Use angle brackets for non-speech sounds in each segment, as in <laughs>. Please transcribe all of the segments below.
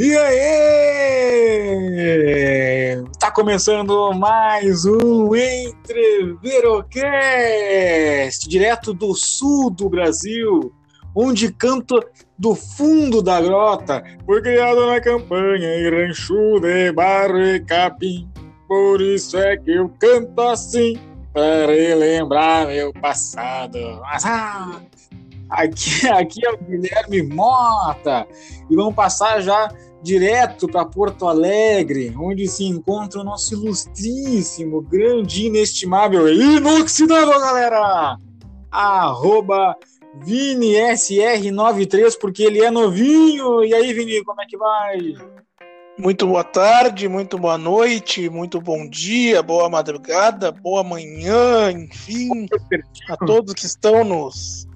E aí? Tá começando mais um Entreverocast, direto do sul do Brasil, onde canto do fundo da grota, foi criado na campanha em Rancho de Barro e Capim. Por isso é que eu canto assim, para relembrar meu passado. Mas, ah, aqui, aqui é o Guilherme Mota, e vamos passar já direto para Porto Alegre, onde se encontra o nosso ilustríssimo, grande, inestimável e inoxidável, galera! Arroba ViniSR93, porque ele é novinho. E aí, Vini, como é que vai? Muito boa tarde, muito boa noite, muito bom dia, boa madrugada, boa manhã, enfim, a todos que estão nos,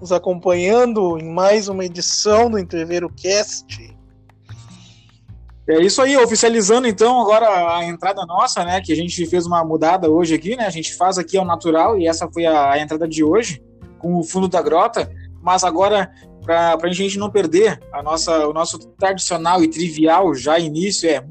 nos acompanhando em mais uma edição do Entreveiro Cast. É isso aí, oficializando então agora a entrada nossa, né? Que a gente fez uma mudada hoje aqui, né? A gente faz aqui ao natural e essa foi a, entrada de hoje, com o fundo da grota. Mas agora, para a gente não perder a nossa, o nosso tradicional e trivial já início, é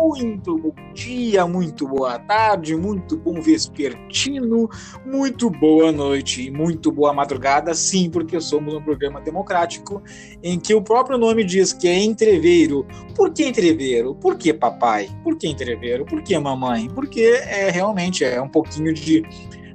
muito bom dia, muito boa tarde, muito bom vespertino, muito boa noite e muito boa madrugada, sim, porque somos um programa democrático em que o próprio nome diz que é entreveiro. Por que entreveiro? Por que papai? Por que entreveiro? Por que mamãe? Porque é realmente é um pouquinho de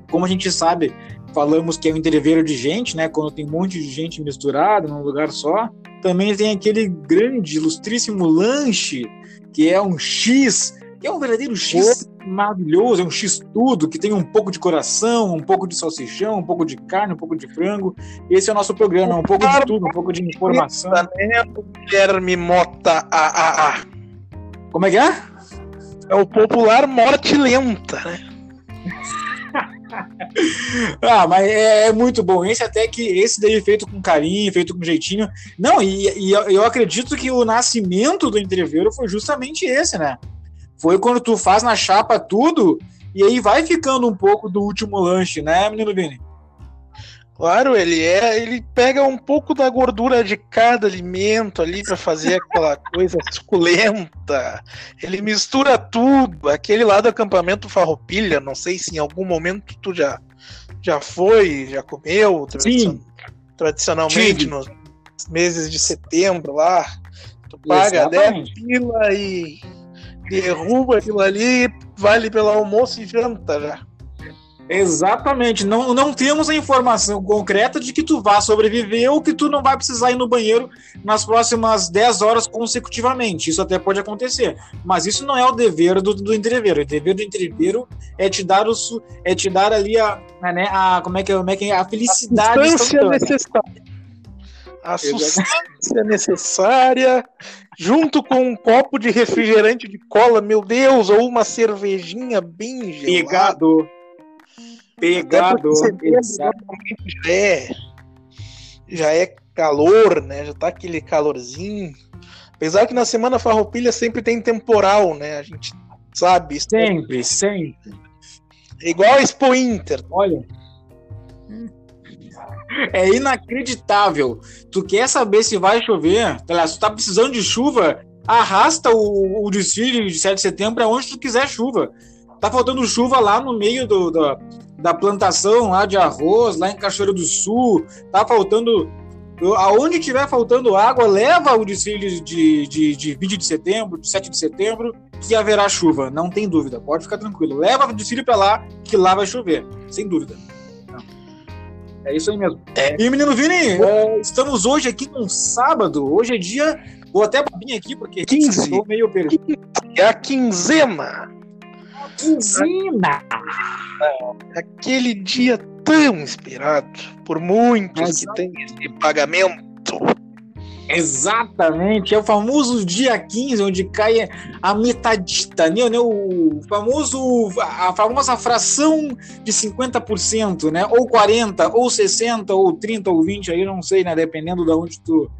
como a gente sabe, falamos que é um entreveiro de gente, né? Quando tem um monte de gente misturada num lugar só. Também tem aquele grande, ilustríssimo lanche, que é um X, que é um verdadeiro X maravilhoso, é um X tudo, que tem um pouco de coração, um pouco de salsichão, um pouco de carne, um pouco de frango. Esse é o nosso programa, um pouco de tudo, um pouco de informação. Guilherme Mota, ah. Como é que é? É o popular morte lenta, né? <laughs> ah, mas é, é, muito bom. Esse até que esse daí feito com carinho, feito com jeitinho. Não, e, e eu, eu acredito que o nascimento do entreveiro foi justamente esse, né? Foi quando tu faz na chapa tudo e aí vai ficando um pouco do último lanche, né, menino Vini? Claro, ele é, ele pega um pouco da gordura de cada alimento ali para fazer aquela <laughs> coisa suculenta. Ele mistura tudo. Aquele lá do acampamento Farroupilha, não sei se em algum momento tu já já foi, já comeu, tradicion, tradicionalmente Sim. nos meses de setembro lá. Tu paga Exatamente. 10 pila e derruba aquilo ali, vale pelo almoço e janta já. Exatamente. Não, não temos a informação concreta de que tu vá sobreviver ou que tu não vai precisar ir no banheiro nas próximas 10 horas consecutivamente. Isso até pode acontecer. Mas isso não é o dever do, do entreveiro. O dever do entreveiro é te dar o é te dar ali a, né, a como é que é, como é que é a felicidade a substância necessária. A substância necessária junto com um copo de refrigerante de cola, meu Deus, ou uma cervejinha bem gelada. Pegado. Já é, já é calor, né? Já tá aquele calorzinho. Apesar que na semana farroupilha sempre tem temporal, né? A gente sabe. Sempre, é... sempre. igual a Expo Inter. Olha. É inacreditável. Tu quer saber se vai chover? Se tu tá precisando de chuva, arrasta o, o desfile de 7 de setembro para onde tu quiser chuva. Tá faltando chuva lá no meio do, do, da plantação lá de arroz, lá em Cachoeira do Sul. Tá faltando. Aonde tiver faltando água, leva o desfile de, de, de 20 de setembro, de 7 de setembro, que haverá chuva. Não tem dúvida, pode ficar tranquilo. Leva o desfile para lá, que lá vai chover, sem dúvida. É isso aí mesmo. É. E menino Vini, é, estamos hoje aqui num sábado. Hoje é dia. Vou até vir aqui porque 15. estou meio perdido. É a quinzena. Quinzena! Aquele dia tão esperado por muitos que têm esse pagamento. Exatamente, é o famoso dia 15, onde cai a metadita, né? né o famoso, a famosa fração de 50%, né? Ou 40, ou 60, ou 30, ou 20, aí não sei, né? Dependendo de onde tu,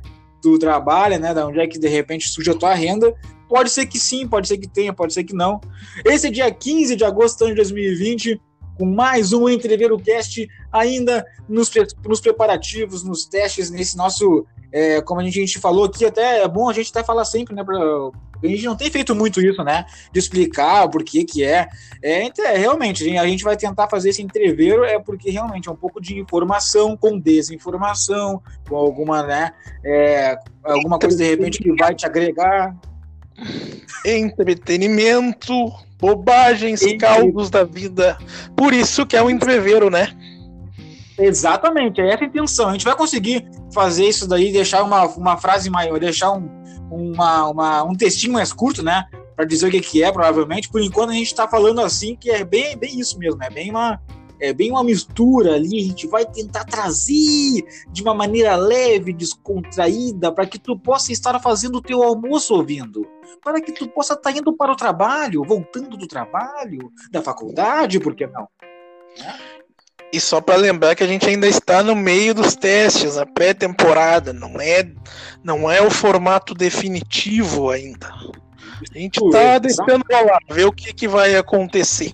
tu trabalha, né? Da onde é que de repente surge a tua renda. Pode ser que sim, pode ser que tenha, pode ser que não. Esse é dia 15 de agosto de 2020, com mais um Entreveiro Cast, ainda nos, nos preparativos, nos testes, nesse nosso é, como a gente, a gente, falou aqui, até é bom a gente até falar sempre, né? Pra, a gente não tem feito muito isso, né? De explicar o porquê que é. É, é realmente, a gente vai tentar fazer esse entreveiro, é porque realmente é um pouco de informação com desinformação, com alguma, né? É, alguma coisa de repente que vai te agregar. Entretenimento, bobagens, Entre... caldos da vida. Por isso que é um entreveiro, né? Exatamente, é essa a intenção. A gente vai conseguir fazer isso daí, deixar uma, uma frase maior, deixar um, uma, uma, um textinho mais curto, né? Para dizer o que, que é, provavelmente. Por enquanto a gente está falando assim, que é bem, bem isso mesmo, é bem uma. É bem uma mistura ali, a gente vai tentar trazer de uma maneira leve, descontraída, para que tu possa estar fazendo o teu almoço ouvindo. Para que tu possa estar tá indo para o trabalho, voltando do trabalho, da faculdade, por que não? Né? E só para lembrar que a gente ainda está no meio dos testes, na pré-temporada, não é, não é o formato definitivo ainda. A gente está deixando lá, ver o que, que vai acontecer.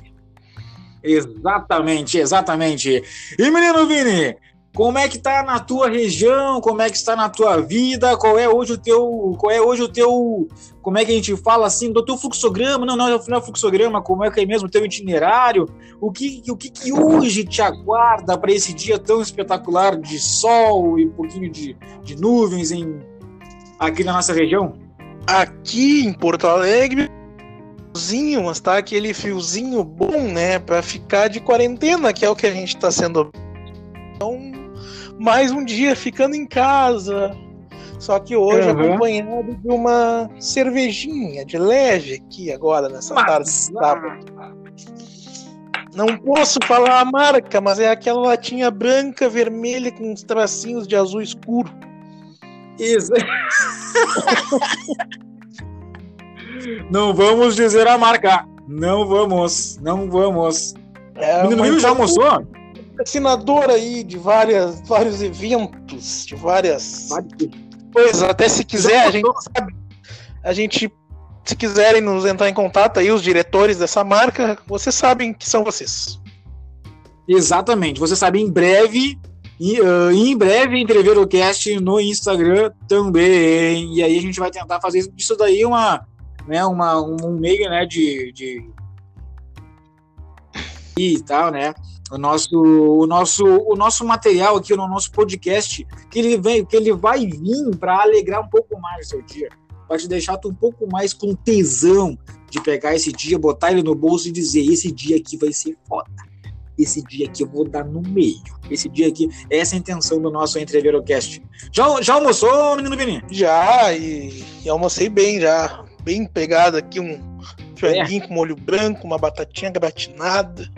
Exatamente, exatamente. E menino Vini, como é que tá na tua região? Como é que está na tua vida? Qual é hoje o teu, qual é hoje o teu, como é que a gente fala assim, do teu fluxograma? Não, não, não é fluxograma, como é que é mesmo o teu itinerário? O que, o que, que hoje te aguarda para esse dia tão espetacular de sol e um pouquinho de, de nuvens em aqui na nossa região? Aqui em Porto Alegre, fiozinho, mas tá aquele fiozinho bom, né, para ficar de quarentena, que é o que a gente está sendo. Então, mais um dia ficando em casa. Só que hoje uhum. acompanhado de uma cervejinha de leve aqui agora, nessa mas, tarde de sábado. Não posso falar a marca, mas é aquela latinha branca, vermelha com uns tracinhos de azul escuro. Isso. não vamos dizer a marca. Não vamos. Não vamos. É, Menino já almoçou? Patrocinador aí de várias, vários eventos, de várias coisas. Até se quiser, a gente sabe. A gente, se quiserem nos entrar em contato aí, os diretores dessa marca, vocês sabem que são vocês. Exatamente. Você sabe em breve. E, uh, em breve o cast no Instagram também. E aí a gente vai tentar fazer isso daí uma, né, uma, um meio né, de, de e tal, né? O nosso, o nosso, o nosso material aqui no nosso podcast, que ele vem, que ele vai vir para alegrar um pouco mais o seu dia, para te deixar tu um pouco mais com tesão de pegar esse dia, botar ele no bolso e dizer: esse dia aqui vai ser foda. Esse dia aqui eu vou dar no meio. Esse dia aqui, essa é a intenção do nosso Entreverocast. Já, já almoçou, menino Vini? Já, e, e almocei bem já. Bem pegado aqui, um franguinho é. com molho branco, uma batatinha gratinada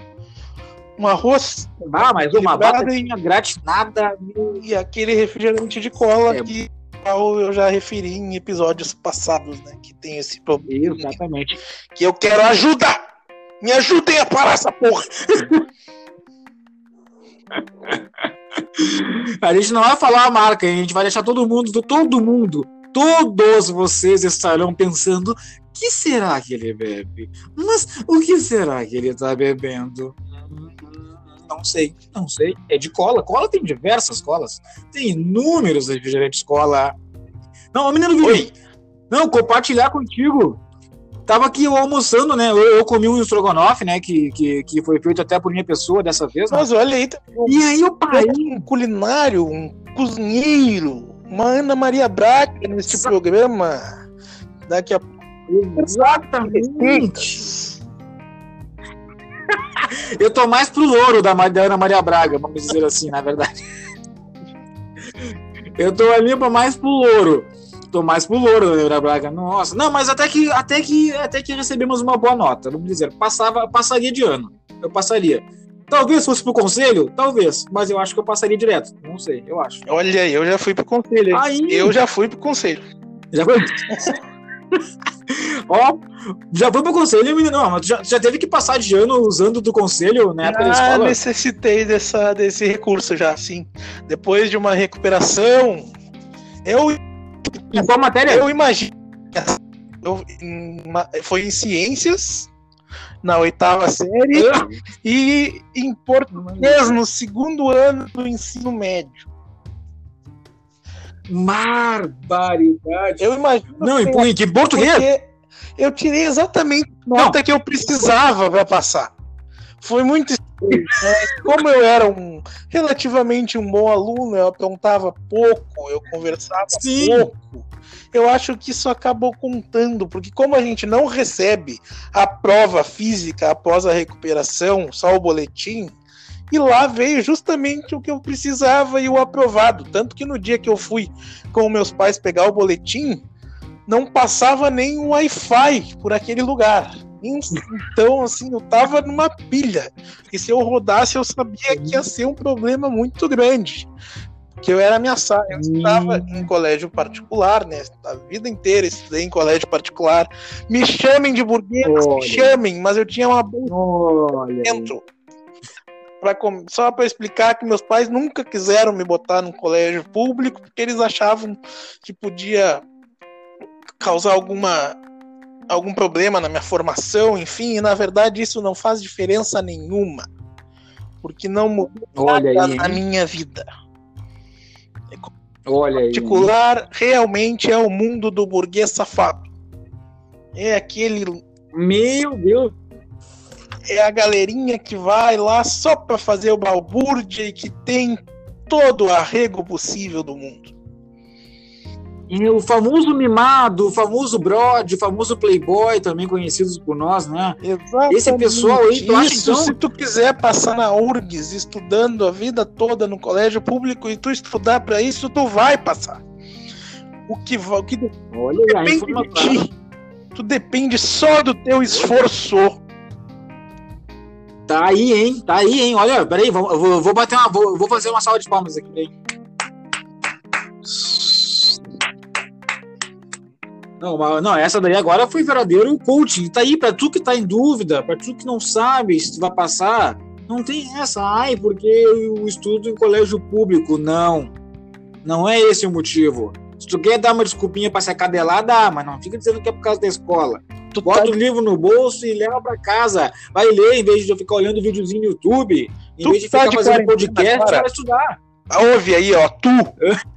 um arroz. Ah, mas uma batatinha gratinada. E aquele refrigerante de cola é. que eu já referi em episódios passados, né? Que tem esse problema. Exatamente. Que eu quero ajuda! Me ajudem a parar essa porra! <laughs> a gente não vai falar a marca, a gente vai deixar todo mundo, todo mundo, todos vocês estarão pensando: que será que ele bebe? Mas o que será que ele está bebendo? Não sei, não sei. É de cola. Cola tem diversas colas. Tem inúmeros refrigerantes cola. Não, o menino Oi. Não, compartilhar contigo. Tava aqui eu almoçando, né? Eu, eu, comi um estrogonofe, né? Que, que, que foi feito até por minha pessoa dessa vez. Né? Mas olha aí. E aí eu parei. Um culinário, um cozinheiro, uma Ana Maria Braga neste programa. Daqui a pouco. Exatamente. Eu tô mais pro louro da, da Ana Maria Braga, vamos dizer assim, na verdade. Eu tô ali mais pro louro. Tô mais pro louro da Ana Braga. Nossa, não, mas até que, até que, até que recebemos uma boa nota, vamos dizer. Passava, passaria de ano. Eu passaria. Talvez fosse pro conselho, talvez, mas eu acho que eu passaria direto. Não sei, eu acho. Olha, eu já fui pro conselho. Aí... Eu já fui pro conselho. Já foi? <laughs> Ó, já foi pro conselho, menino. Não, mas já, já teve que passar de ano usando do conselho na época ah, da escola? necessitei dessa, desse recurso já, sim. Depois de uma recuperação, eu. Em qual matéria? Eu imagino. Eu, foi em ciências, na oitava série, e em português no segundo ano do ensino médio. Barbaridade. Eu imagino. Não, em, que português? Eu tirei exatamente a nota não. que eu precisava para passar. Foi muito estranho. Né? Como eu era um relativamente um bom aluno, eu apontava pouco, eu conversava Sim. pouco. Eu acho que isso acabou contando, porque como a gente não recebe a prova física após a recuperação, só o boletim, e lá veio justamente o que eu precisava e o aprovado. Tanto que no dia que eu fui com meus pais pegar o boletim, não passava nem o Wi-Fi por aquele lugar. Então, assim, eu tava numa pilha. E se eu rodasse, eu sabia que ia ser um problema muito grande. Que eu era ameaçado. Eu estava em colégio particular, né? A vida inteira estudei em colégio particular. Me chamem de burguês, me chamem, mas eu tinha uma bolsa dentro pra, só para explicar que meus pais nunca quiseram me botar num colégio público porque eles achavam que podia causar alguma algum problema na minha formação, enfim, e na verdade isso não faz diferença nenhuma, porque não mudou Olha nada aí, na minha vida. Olha particular, aí. realmente é o mundo do burguês safado. É aquele. Meu Deus! É a galerinha que vai lá só para fazer o balbúrdia e que tem todo o arrego possível do mundo. E o famoso mimado, o famoso Brod, o famoso Playboy, também conhecidos por nós, né? Exatamente. Esse pessoal aí, tu Isso, então... se tu quiser passar na URGS estudando a vida toda no colégio público e tu estudar para isso, tu vai passar. O que, o que Olha, depende de ti. Tu depende só do teu esforço. Tá aí, hein? Tá aí, hein? Olha, peraí, vou, vou, vou bater uma. Vou, vou fazer uma salva de palmas aqui, peraí. Não, não, essa daí agora foi verdadeiro coaching. Tá aí, pra tu que tá em dúvida, pra tu que não sabe se tu vai passar, não tem essa. Ai, porque o estudo em colégio público. Não. Não é esse o motivo. Se tu quer dar uma desculpinha pra se acadelar, dá, mas não fica dizendo que é por causa da escola. Tu bota o livro no bolso e leva para casa. Vai ler em vez de eu ficar olhando videozinho no YouTube. Em tu vez de tá ficar de fazendo podcast, vai estudar. Ouve aí, ó, tu.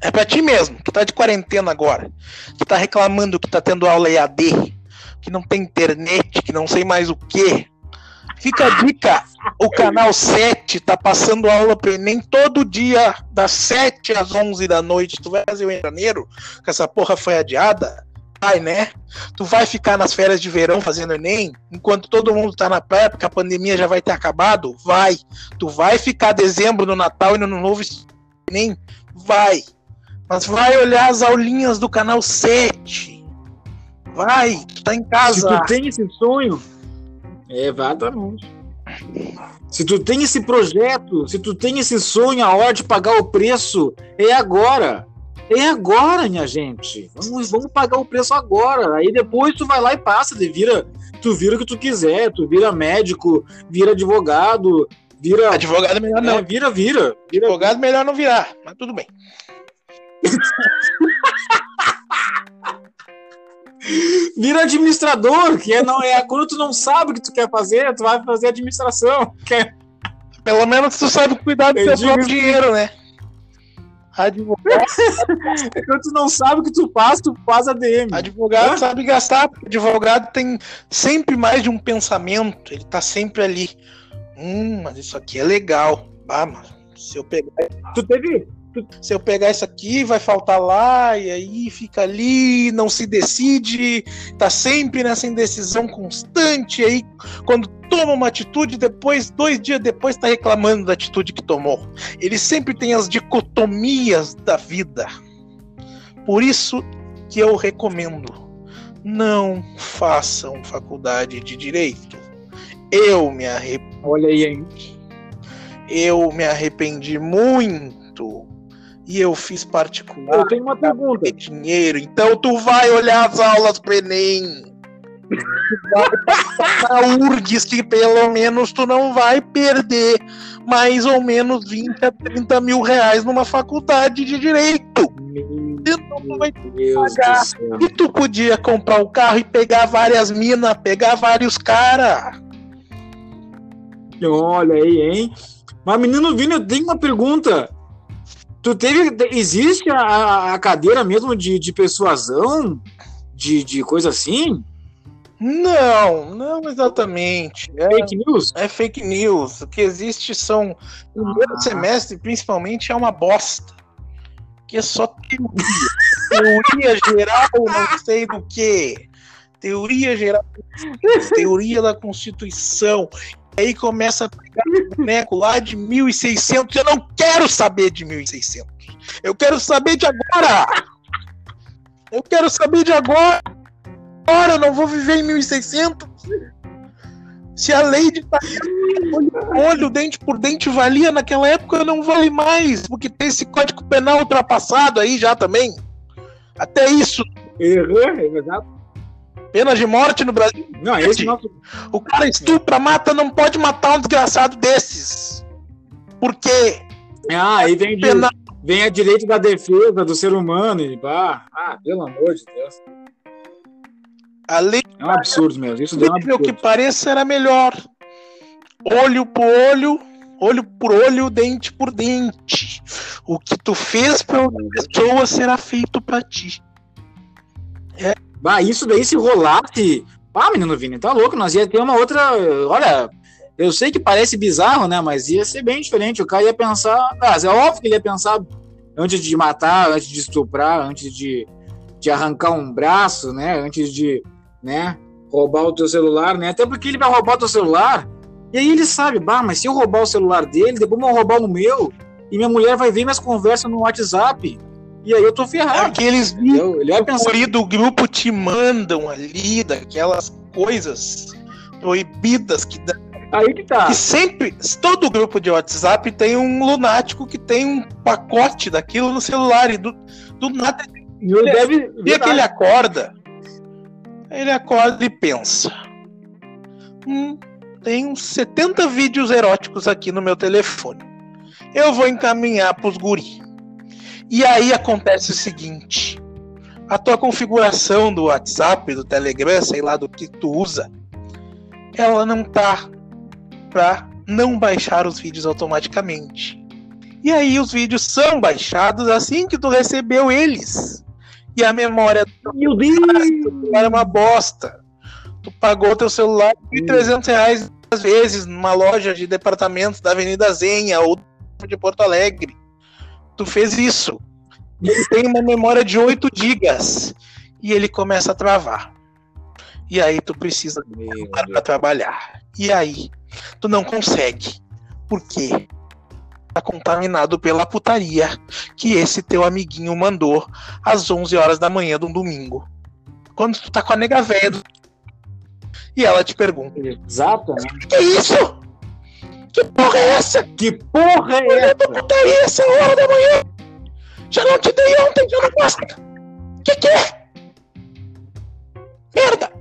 É pra ti mesmo. Tu tá de quarentena agora. Tu tá reclamando que tá tendo aula EAD, que não tem internet, que não sei mais o que. Fica a dica: o canal 7 tá passando aula para Enem todo dia, das 7 às 11 da noite. Tu vai fazer o em janeiro, que essa porra foi adiada vai, né? Tu vai ficar nas férias de verão fazendo Enem, enquanto todo mundo tá na praia, porque a pandemia já vai ter acabado? Vai. Tu vai ficar dezembro no Natal e no Novo Enem? Vai. Mas vai olhar as aulinhas do canal 7. Vai, tu tá em casa. Se tu tem esse sonho, é exatamente. Se tu tem esse projeto, se tu tem esse sonho, a hora de pagar o preço é agora. É agora, minha gente. Vamos, vamos pagar o preço agora. Aí depois tu vai lá e passa, de vira, tu vira o que tu quiser, tu vira médico, vira advogado, vira. Advogado melhor não. É, vira, vira, vira. Advogado melhor não virar, mas tudo bem. <laughs> vira administrador, que é, não, é quando tu não sabe o que tu quer fazer, tu vai fazer administração. Que é... Pelo menos tu sabe cuidar do teu próprio dinheiro, né? Advogado. <laughs> Quando tu não sabe o que tu faz, tu faz ADM. Advogado sabe gastar, porque advogado tem sempre mais de um pensamento, ele tá sempre ali. Hum, mas isso aqui é legal. Ah, mas se eu pegar. Tu teve, se eu pegar isso aqui, vai faltar lá, e aí fica ali, não se decide, tá sempre nessa indecisão constante, aí quando toma uma atitude, depois, dois dias depois, tá reclamando da atitude que tomou. Ele sempre tem as dicotomias da vida. Por isso que eu recomendo, não façam faculdade de direito. Eu me arrependi. Olha aí, hein? Eu me arrependi muito e eu fiz particular. Eu tenho uma pergunta. Dinheiro, então tu vai olhar as aulas pro Enem. Na URGS que pelo menos tu não vai perder mais ou menos 20 a 30 mil reais numa faculdade de direito. Então tu vai pagar. E tu podia comprar o carro e pegar várias minas, pegar vários caras. Olha aí, hein? Mas menino Vini, eu tenho uma pergunta. Tu teve. Existe a, a cadeira mesmo de, de persuasão? De, de coisa assim? Não, não exatamente. É fake news? É fake news. O que existe são. O primeiro ah. semestre, principalmente, é uma bosta. Que é só teoria. teoria geral, não <laughs> sei do que. Teoria geral. teoria da Constituição. E aí começa a pegar o boneco lá de 1600. Eu não quero saber de 1600. Eu quero saber de agora. Eu quero saber de agora eu não vou viver em 1600. Se a lei de olho por olho, dente por dente valia naquela época, não vale mais, porque tem esse código penal ultrapassado aí já também. Até isso. Uhum, é verdade. Pena de morte no Brasil. Não, esse não... O cara estupra, mata, não pode matar um desgraçado desses. Por quê? Ah, aí vem, de, vem a direito da defesa do ser humano. E, bah, ah, pelo amor de Deus. A lei é um absurdo mesmo. Isso deu um absurdo. que pareça era melhor. Olho por olho, olho por olho, dente por dente. O que tu fez para outra pessoa será feito para ti. É. Bah, isso daí se rolasse. Ah, menino Vini, tá louco? Nós ia ter uma outra. Olha, eu sei que parece bizarro, né? Mas ia ser bem diferente. O cara ia pensar. Ah, é óbvio que ele ia pensar antes de matar, antes de estuprar, antes de, de arrancar um braço, né? Antes de né? Roubar o teu celular, né? Até porque ele vai roubar o teu celular. E aí ele sabe, bah, mas se eu roubar o celular dele, depois vão roubar o meu. E minha mulher vai ver minhas conversas no WhatsApp. E aí eu tô ferrado. É aqueles vídeos ele vai pensar... do grupo te mandam ali, daquelas coisas proibidas que dá. Aí que tá. Que sempre, todo grupo de WhatsApp tem um lunático que tem um pacote daquilo no celular e do, do nada. E ele, deve, e que ele acorda ele acorda e pensa: Hum, tem uns 70 vídeos eróticos aqui no meu telefone. Eu vou encaminhar pros guri. E aí acontece o seguinte: a tua configuração do WhatsApp, do Telegram, sei lá do que tu usa, ela não tá para não baixar os vídeos automaticamente. E aí os vídeos são baixados assim que tu recebeu eles. E a memória Meu Deus! era uma bosta. Tu pagou teu celular 1.300 reais às vezes numa loja de departamentos da Avenida Zenha ou de Porto Alegre. Tu fez isso. E ele tem uma memória de 8 gigas. E ele começa a travar. E aí tu precisa para trabalhar. E aí tu não consegue. Por quê? Tá contaminado pela putaria que esse teu amiguinho mandou às 11 horas da manhã de um domingo. Quando tu tá com a nega velha do... e ela te pergunta: Exatamente. Que é isso? Que porra é essa? Que porra é essa? putaria essa hora da manhã? Já não te dei ontem, já não gosta. Que que é? Merda!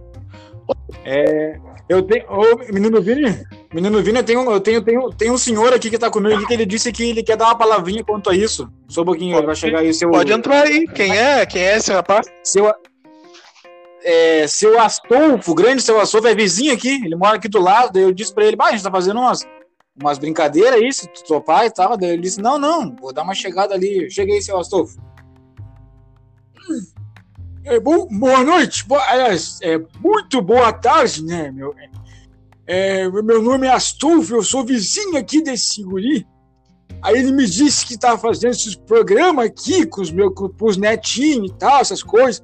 É. Eu tenho. Ô, menino Vini, menino Vini, eu tenho, eu tenho, tenho, tenho um senhor aqui que tá comigo aqui que ele disse que ele quer dar uma palavrinha quanto a isso. Só um pouquinho, pode, vai chegar aí seu. Pode entrar aí. Quem é? Quem é esse rapaz? Seu, é, seu Astolfo, grande seu Astolfo, é vizinho aqui, ele mora aqui do lado. Daí eu disse pra ele, bah, a gente tá fazendo umas, umas brincadeiras aí, se tu topar e tal. Daí ele disse, não, não, vou dar uma chegada ali. Cheguei, seu Astolfo. É, bom, boa noite, boa, aliás, é, muito boa tarde, né, meu? É, meu nome é Astolfo, eu sou vizinho aqui desse guri. Aí ele me disse que estava fazendo esses programas aqui com os meus com os netinhos e tal, essas coisas.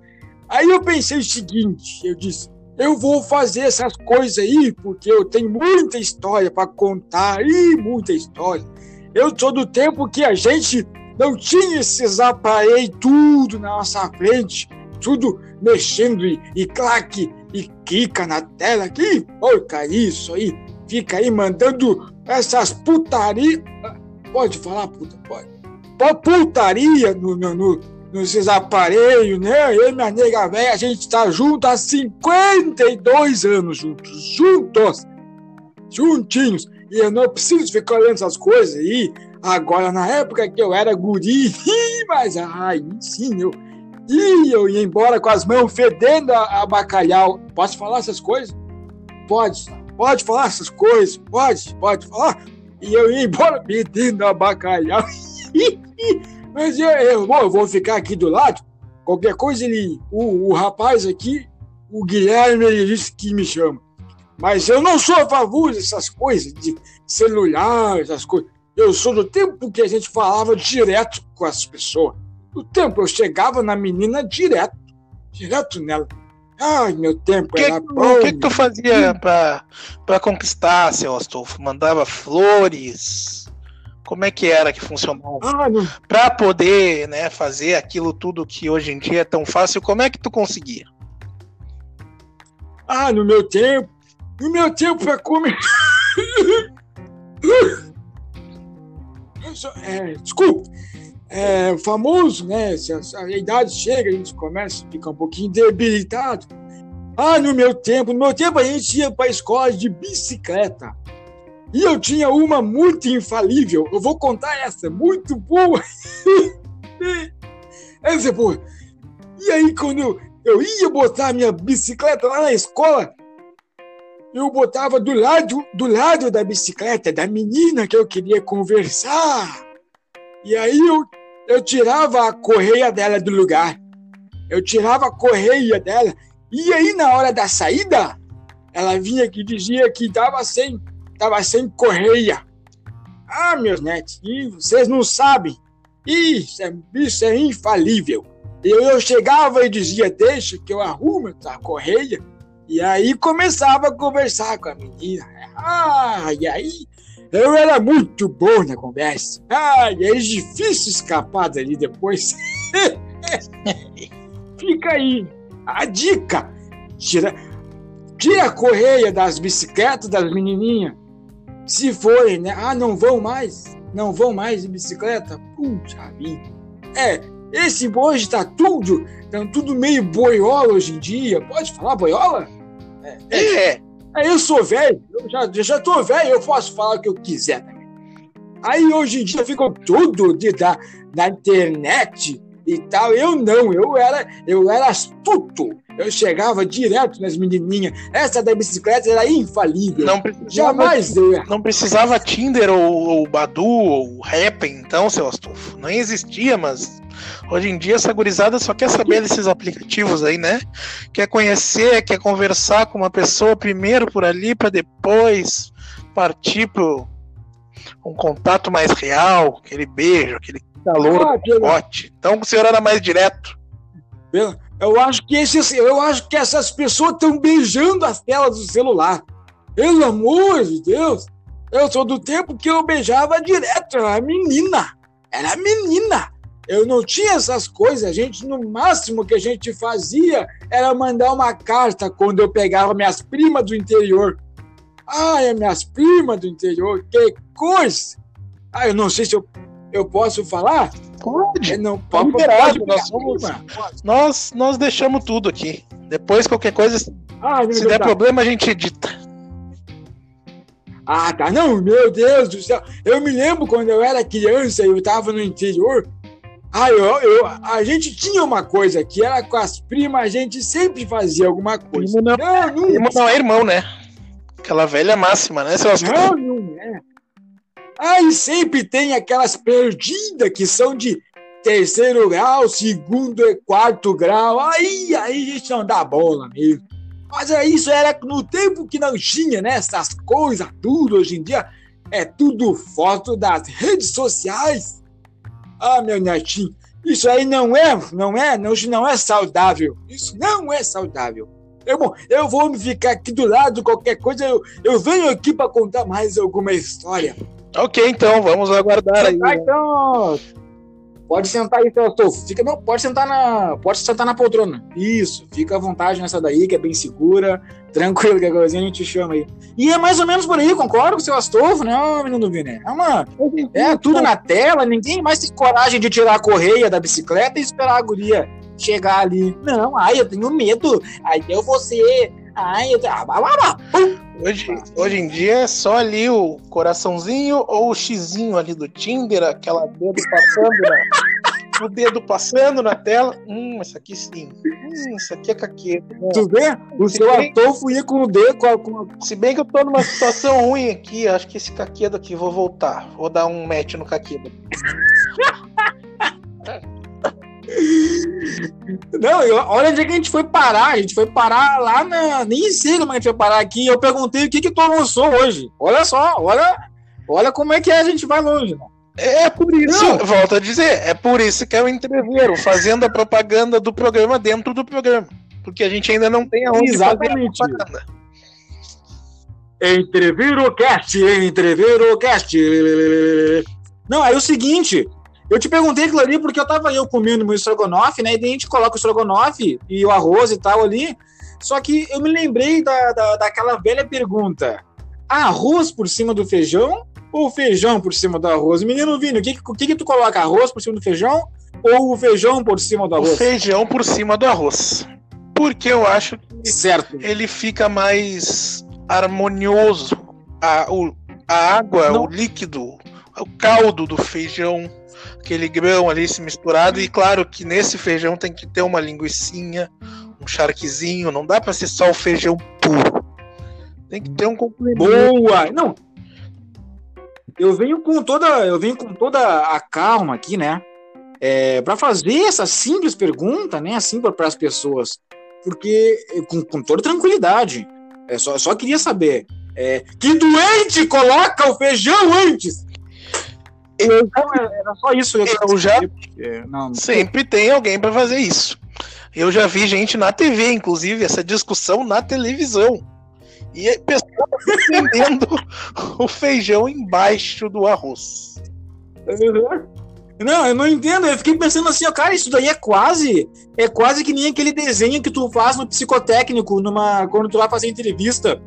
Aí eu pensei o seguinte, eu disse, eu vou fazer essas coisas aí porque eu tenho muita história para contar, e muita história. Eu sou do tempo que a gente não tinha esses aparelhos tudo na nossa frente tudo mexendo e, e claque e clica na tela aqui, porca isso aí, fica aí mandando essas putaria. Pode falar, puta, pode. Putaria no, no, no, nesses aparelhos, né? Eu e minha nega velha, a gente tá junto há 52 anos juntos, juntos, juntinhos. E eu não preciso ficar olhando essas coisas aí. Agora, na época que eu era guri, <laughs> mas aí sim, eu, e eu ia embora com as mãos fedendo a, a bacalhau. Posso falar essas coisas? Pode. Pode falar essas coisas? Pode, pode falar. E eu ia embora fedendo a bacalhau. <laughs> Mas eu, eu, bom, eu vou ficar aqui do lado. Qualquer coisa, ele, o, o rapaz aqui, o Guilherme, ele disse que me chama. Mas eu não sou a favor dessas coisas, de celular, essas coisas. Eu sou do tempo que a gente falava direto com as pessoas. Do tempo eu chegava na menina direto, direto nela. Ai, meu tempo que, era bom. O que, que tu fazia pra, pra conquistar, seu Astolfo? Mandava flores? Como é que era que funcionava? Ah, não... Pra poder né, fazer aquilo tudo que hoje em dia é tão fácil, como é que tu conseguia? Ah, no meu tempo. No meu tempo pra comer. é, <laughs> desculpa é, famoso, né? Se a, a, idade chega, a gente começa a ficar um pouquinho debilitado. Ah, no meu tempo, no meu tempo a gente ia para a escola de bicicleta. E eu tinha uma muito infalível. Eu vou contar essa, muito boa. <laughs> essa boa. E aí, quando eu, eu ia botar a minha bicicleta lá na escola, eu botava do lado, do lado da bicicleta da menina que eu queria conversar. E aí eu eu tirava a correia dela do lugar. Eu tirava a correia dela. E aí, na hora da saída, ela vinha que dizia que estava sem, tava sem correia. Ah, meus netos, vocês não sabem. Isso é, isso é infalível. Eu, eu chegava e dizia, deixa que eu arrumo a correia. E aí começava a conversar com a menina. Ah, e aí eu era muito bom na conversa. E é difícil escapar dali depois. <laughs> Fica aí a dica. Tira, tira a correia das bicicletas das menininhas. Se forem, né? Ah, não vão mais? Não vão mais de bicicleta? Puxa vida. É, esse hoje tá tudo, tá tudo meio boiola hoje em dia. Pode falar boiola? É. é. Aí eu sou velho, eu já, já tô velho, eu posso falar o que eu quiser. Aí hoje em dia ficam tudo de, da, na internet e tal. Eu não, eu era, eu era astuto. Eu chegava direto nas menininhas. Essa da bicicleta era infalível. Não Jamais eu Não precisava Tinder ou, ou Badu ou Happn, então, seu Astolfo. Não existia, mas Hoje em dia, essa gurizada só quer saber desses aplicativos aí, né? Quer conhecer, quer conversar com uma pessoa primeiro por ali, para depois partir pro um contato mais real, aquele beijo, aquele calor ah, pote. Então o senhor era mais direto. Eu acho que esses, eu acho que essas pessoas estão beijando as telas do celular. Pelo amor de Deus! Eu sou do tempo que eu beijava direto, era menina. Era menina. Eu não tinha essas coisas. A gente, no máximo que a gente fazia era mandar uma carta quando eu pegava minhas primas do interior. Ai, minhas primas do interior, que coisa! Ah, eu não sei se eu, eu posso falar. Pode. Não, pode, pode nós, somos, nós, nós deixamos tudo aqui. Depois, qualquer coisa, ah, se der problema, a gente edita. Ah, tá. Não, meu Deus do céu. Eu me lembro quando eu era criança e eu tava no interior. Ah, eu, eu, a gente tinha uma coisa que era com as primas, a gente sempre fazia alguma coisa. Primo não, não, não, não é irmão, né? Aquela velha máxima, né? Seus... Não, não é. Aí sempre tem aquelas perdidas que são de terceiro grau, segundo e quarto grau. Aí, aí a gente não dá bola mesmo. Mas é isso era no tempo que não tinha, né? Essas coisas, tudo hoje em dia é tudo foto das redes sociais. Ah, meu netinho, isso aí não é, não é, não, não é saudável. Isso não é saudável. Eu, bom, eu vou ficar aqui do lado, qualquer coisa, eu, eu venho aqui para contar mais alguma história. Ok, então, vamos aguardar aí. Ah, então, Pode sentar aí, Teotofo. Fica, não, pode sentar na. Pode sentar na poltrona. Isso, fica à vontade nessa daí, que é bem segura, tranquilo, que a coisinha a gente chama aí. E é mais ou menos por aí, concordo com o seu Astolfo, né, menino do Vini? É uma. É tudo na tela, ninguém mais tem coragem de tirar a correia da bicicleta e esperar a guria chegar ali. Não, ai, eu tenho medo. Aí eu vou ser. Ai, eu. Ah, Hoje, hoje em dia é só ali o coraçãozinho ou o xizinho ali do Tinder, aquela dedo passando na, o dedo passando na tela. Hum, isso aqui sim. Hum, isso aqui é caqueta. Né? Tu vê? O Se seu bem... atofo ia com o dedo. Com a, com a... Se bem que eu tô numa situação ruim aqui, acho que esse caquedo aqui, vou voltar. Vou dar um match no caquedo. <laughs> Não, eu, olha onde é que a gente foi parar. A gente foi parar lá na. Nem sei como é que a gente foi parar aqui. Eu perguntei o que, que tu almoçou hoje. Olha só, olha, olha como é que a gente vai longe. Né? É por isso, Não. volto a dizer, é por isso que é o entreveiro, fazendo a propaganda do programa dentro do programa. Porque a gente ainda não tem aonde Exatamente. fazer a propaganda. Entrevirocast, Entrevirocast. Não, é o seguinte, eu te perguntei aquilo ali porque eu tava eu comendo meu estrogonofe, né? E daí a gente coloca o estrogonofe e o arroz e tal ali. Só que eu me lembrei da, da, daquela velha pergunta: arroz por cima do feijão ou feijão por cima do arroz? Menino Vini, o que, que, que tu coloca? Arroz por cima do feijão ou o feijão por cima do arroz? O feijão por cima do arroz. Porque eu acho que certo. ele fica mais harmonioso. A, o, a água, Não. o líquido, o caldo do feijão aquele grão ali se misturado. E claro que nesse feijão tem que ter uma linguiçinha, um charquezinho. Não dá para ser só o feijão puro. Tem que ter um complemento. Boa! Não. Eu venho com toda, eu venho com toda a calma aqui, né? É, para fazer essa simples pergunta, né? Assim para as pessoas, porque com, com toda tranquilidade. É, só, só queria saber. É, que doente coloca o feijão antes? Eu, era só isso. Eu, eu já. não, sempre tem alguém para fazer isso. Eu já vi gente na TV, inclusive, essa discussão na televisão. E a pessoa defendendo <laughs> o feijão embaixo do arroz. Não, eu não entendo. Eu fiquei pensando assim, ó, cara, isso daí é quase. É quase que nem aquele desenho que tu faz no psicotécnico, numa, quando tu vai fazer entrevista.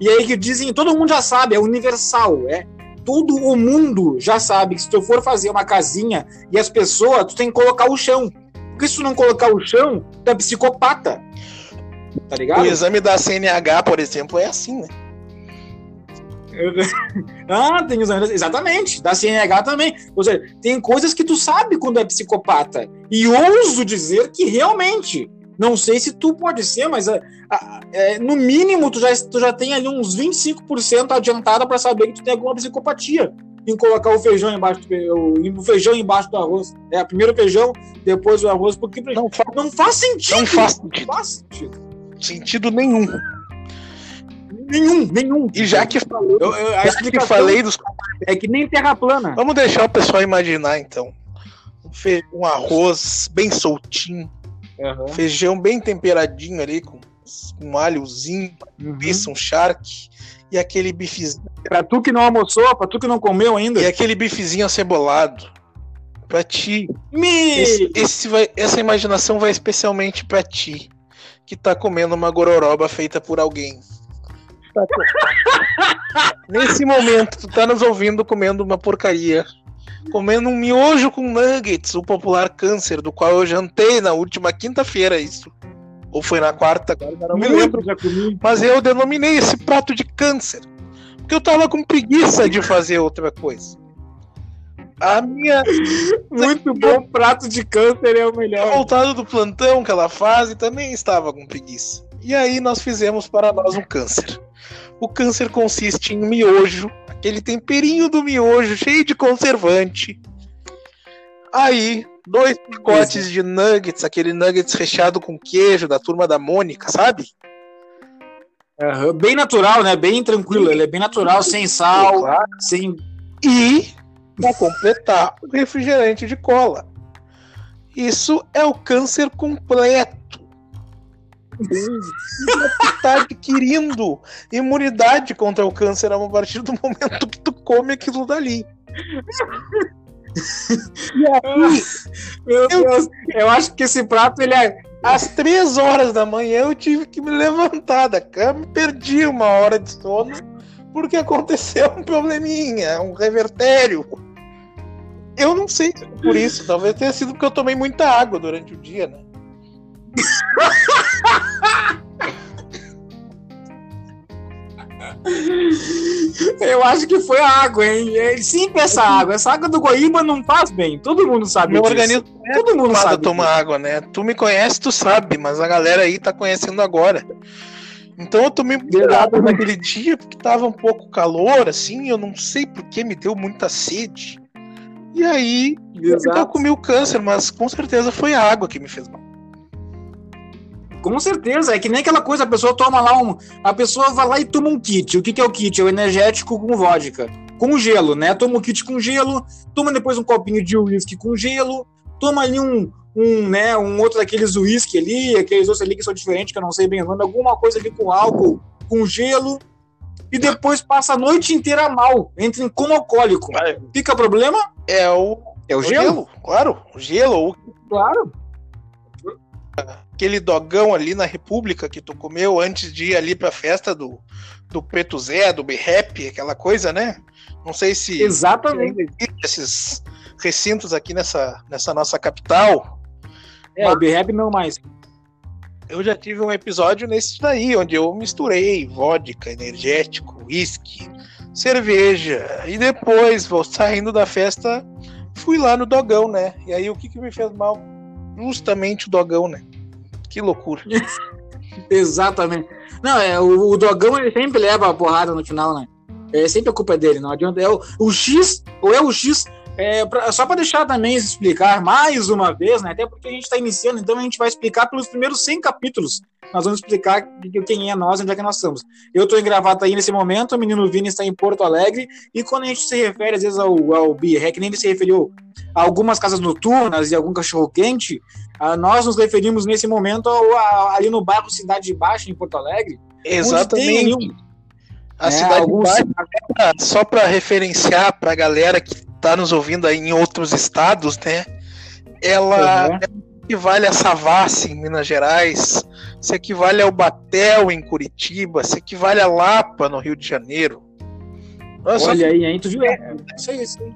E aí que dizem, todo mundo já sabe, é universal. É, todo o mundo já sabe que se tu for fazer uma casinha e as pessoas, tu tem que colocar o chão. Porque se tu não colocar o chão, tu é psicopata. Tá ligado? O exame da CNH, por exemplo, é assim, né? <laughs> ah, tem exame. Exatamente, da CNH também. Ou seja, tem coisas que tu sabe quando é psicopata. E ouso dizer que realmente não sei se tu pode ser, mas a, a, é, no mínimo tu já, tu já tem ali uns 25% adiantada para saber que tu tem alguma psicopatia em colocar o feijão embaixo do, o feijão embaixo do arroz. É, primeiro o feijão, depois o arroz, porque não faz, não faz sentido. Não faz sentido. Não faz sentido. Sentido nenhum. Nenhum, nenhum. E já que falei, eu, eu, a falei dos é que nem terra plana. Vamos deixar o pessoal imaginar então. Um, um arroz bem soltinho, Uhum. Feijão bem temperadinho ali, com um alhozinho, uhum. um charque. E aquele bifezinho. Pra tu que não almoçou, pra tu que não comeu ainda. E aquele bifezinho acebolado. Pra ti. Me... Esse, esse vai, essa imaginação vai especialmente pra ti. Que tá comendo uma gororoba feita por alguém. Tá <laughs> Nesse momento, tu tá nos ouvindo comendo uma porcaria comendo um miojo com nuggets, o popular câncer, do qual eu jantei na última quinta-feira, isso. Ou foi na quarta, agora não me lembro. Mas eu denominei esse prato de câncer. Porque eu tava com preguiça de fazer outra coisa. A minha. <laughs> Muito bom, prato de câncer é o melhor. Voltado do plantão que ela faz e também estava com preguiça. E aí nós fizemos para nós um câncer. O câncer consiste em miojo, aquele temperinho do miojo cheio de conservante. Aí, dois pacotes de nuggets, aquele nuggets recheado com queijo da turma da Mônica, sabe? Uhum, bem natural, né? Bem tranquilo. Ele é bem natural, sem sal, claro. sem. E, para completar, o refrigerante de cola. Isso é o câncer completo tá adquirindo imunidade contra o câncer a partir do momento que tu come aquilo dali. E aí, meu eu, Deus, eu acho que esse prato ele é. Às três horas da manhã eu tive que me levantar da cama, perdi uma hora de sono porque aconteceu um probleminha, um revertério. Eu não sei por isso, talvez tenha sido porque eu tomei muita água durante o dia, né? Eu acho que foi a água, hein? É Simples essa água. Essa água do Goiba não faz bem. Todo mundo sabe Meu disso. organismo é Todo mundo sabe tomar água, né? Tu me conhece, tu sabe, mas a galera aí tá conhecendo agora. Então eu tomei água naquele dia porque tava um pouco calor, assim. Eu não sei porque me deu muita sede. E aí então eu comi o câncer, mas com certeza foi a água que me fez mal. Com certeza, é que nem aquela coisa, a pessoa toma lá um. A pessoa vai lá e toma um kit. O que, que é o kit? É o energético com vodka. Com gelo, né? Toma um kit com gelo, toma depois um copinho de uísque com gelo, toma ali um, um, né, um outro daqueles uísque ali, aqueles outros ali que são diferentes, que eu não sei bem o nome, alguma coisa ali com álcool, com gelo, e depois passa a noite inteira mal, entra em coma alcoólico. Fica problema? É o, é o, gelo? gelo? Claro, o gelo. Claro aquele dogão ali na República que tu comeu antes de ir ali pra festa do, do Preto Zé, do B-Rap, aquela coisa, né? Não sei se. Exatamente. esses recintos aqui nessa, nessa nossa capital. É, Mas... o B-Rap não mais. Eu já tive um episódio nesse daí, onde eu misturei vodka, energético, uísque, cerveja. E depois, vou saindo da festa, fui lá no dogão, né? E aí o que, que me fez mal? Justamente o dogão, né? Que loucura. <laughs> Exatamente. Não, é, o, o, Dogão ele sempre leva a porrada no final, né? É sempre a culpa dele, não adianta. É o, o X, ou é o X, é, pra, só para deixar também explicar mais uma vez, né? Até porque a gente está iniciando, então a gente vai explicar pelos primeiros 100 capítulos. Nós vamos explicar quem é nós e onde é que nós estamos. Eu estou em aí nesse momento, o menino Vini está em Porto Alegre, e quando a gente se refere às vezes ao, ao BIR, que nem ele se referiu a algumas casas noturnas e algum cachorro-quente, nós nos referimos nesse momento ao, a, ali no bairro Cidade Baixa, em Porto Alegre. Exatamente. Um, a é, Cidade Baixa, só para referenciar para a galera que está nos ouvindo aí em outros estados, né? Ela, uhum. equivale a Savassi em Minas Gerais, se equivale ao Batel em Curitiba, se equivale a Lapa no Rio de Janeiro. Nossa, Olha aí, hein? Tu viu? É, isso aí, isso aí.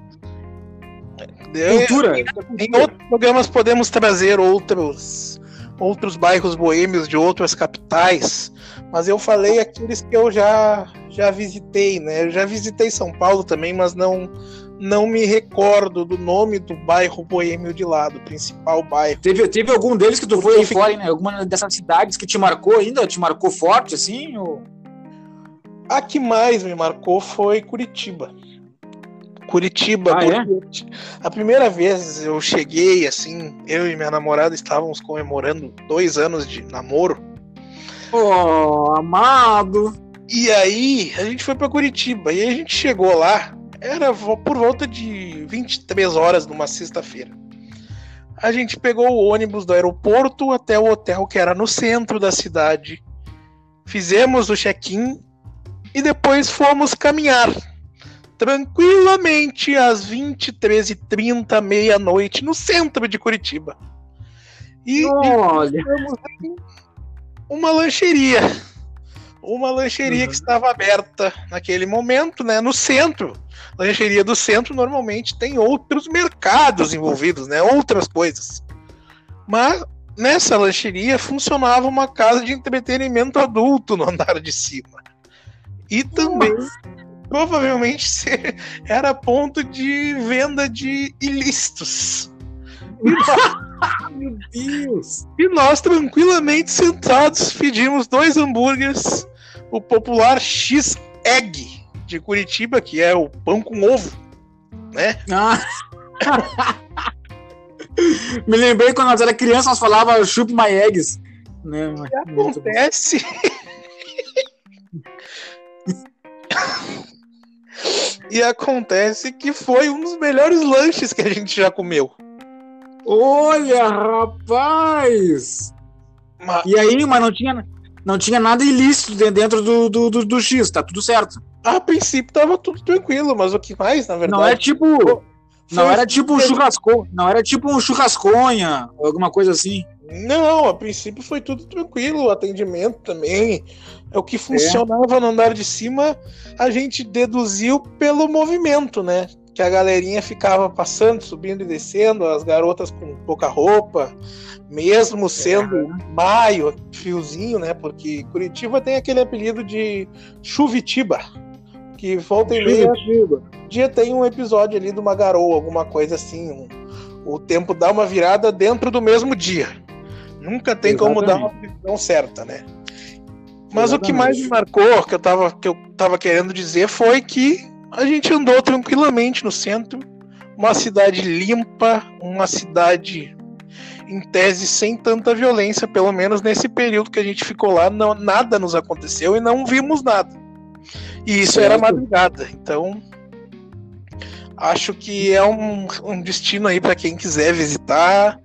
Cultura. Em, em outros programas podemos trazer outros outros bairros boêmios de outras capitais, mas eu falei aqueles que eu já já visitei, né? Eu já visitei São Paulo também, mas não não me recordo do nome do bairro boêmio de lá, do principal bairro. Teve, teve algum deles que tu Porque foi aí fora, né? Alguma dessas cidades que te marcou ainda? Te marcou forte, assim? Ou... A que mais me marcou foi Curitiba. Curitiba. Ah, é? A primeira vez eu cheguei, assim, eu e minha namorada estávamos comemorando dois anos de namoro. Oh, amado! E aí, a gente foi para Curitiba. E a gente chegou lá, era por volta de 23 horas numa sexta-feira. A gente pegou o ônibus do aeroporto até o hotel que era no centro da cidade. Fizemos o check-in e depois fomos caminhar tranquilamente às 23h30, meia-noite, no centro de Curitiba. E Olha. uma lancheria. Uma lancheria uhum. que estava aberta naquele momento, né? No centro. Lancheria do centro normalmente tem outros mercados envolvidos, né? Outras coisas. Mas nessa lancheria funcionava uma casa de entretenimento adulto no andar de cima. E também provavelmente <laughs> era ponto de venda de ilícitos. <laughs> Meu Deus! E nós, tranquilamente sentados, pedimos dois hambúrgueres, o popular X-Egg de Curitiba, que é o pão com ovo, né? Ah. <laughs> Me lembrei quando nós era criança, nós falávamos chup my eggs. Né? Acontece. E acontece que foi um dos melhores lanches que a gente já comeu. Olha, rapaz! Mas... E aí, mas não tinha, não tinha nada ilícito dentro do, do, do, do X, tá tudo certo. A princípio tava tudo tranquilo, mas o que mais, na verdade. Não é tipo. Não era tipo um churrasco, não era tipo um churrasconha, alguma coisa assim. Não, a princípio foi tudo tranquilo, o atendimento também. É o que funcionava é. no andar de cima, a gente deduziu pelo movimento, né? Que a galerinha ficava passando, subindo e descendo, as garotas com pouca roupa, mesmo sendo é. maio, fiozinho, né? Porque Curitiba tem aquele apelido de Chuvitiba, que volta e meia dia tem um episódio ali de uma garoa, alguma coisa assim. Um, o tempo dá uma virada dentro do mesmo dia. Nunca tem Exatamente. como dar uma previsão certa, né? Mas Exatamente. o que mais me marcou, que eu, tava, que eu tava querendo dizer, foi que a gente andou tranquilamente no centro, uma cidade limpa, uma cidade em tese sem tanta violência, pelo menos nesse período que a gente ficou lá, não, nada nos aconteceu e não vimos nada. E isso certo. era madrugada, então acho que é um, um destino aí para quem quiser visitar.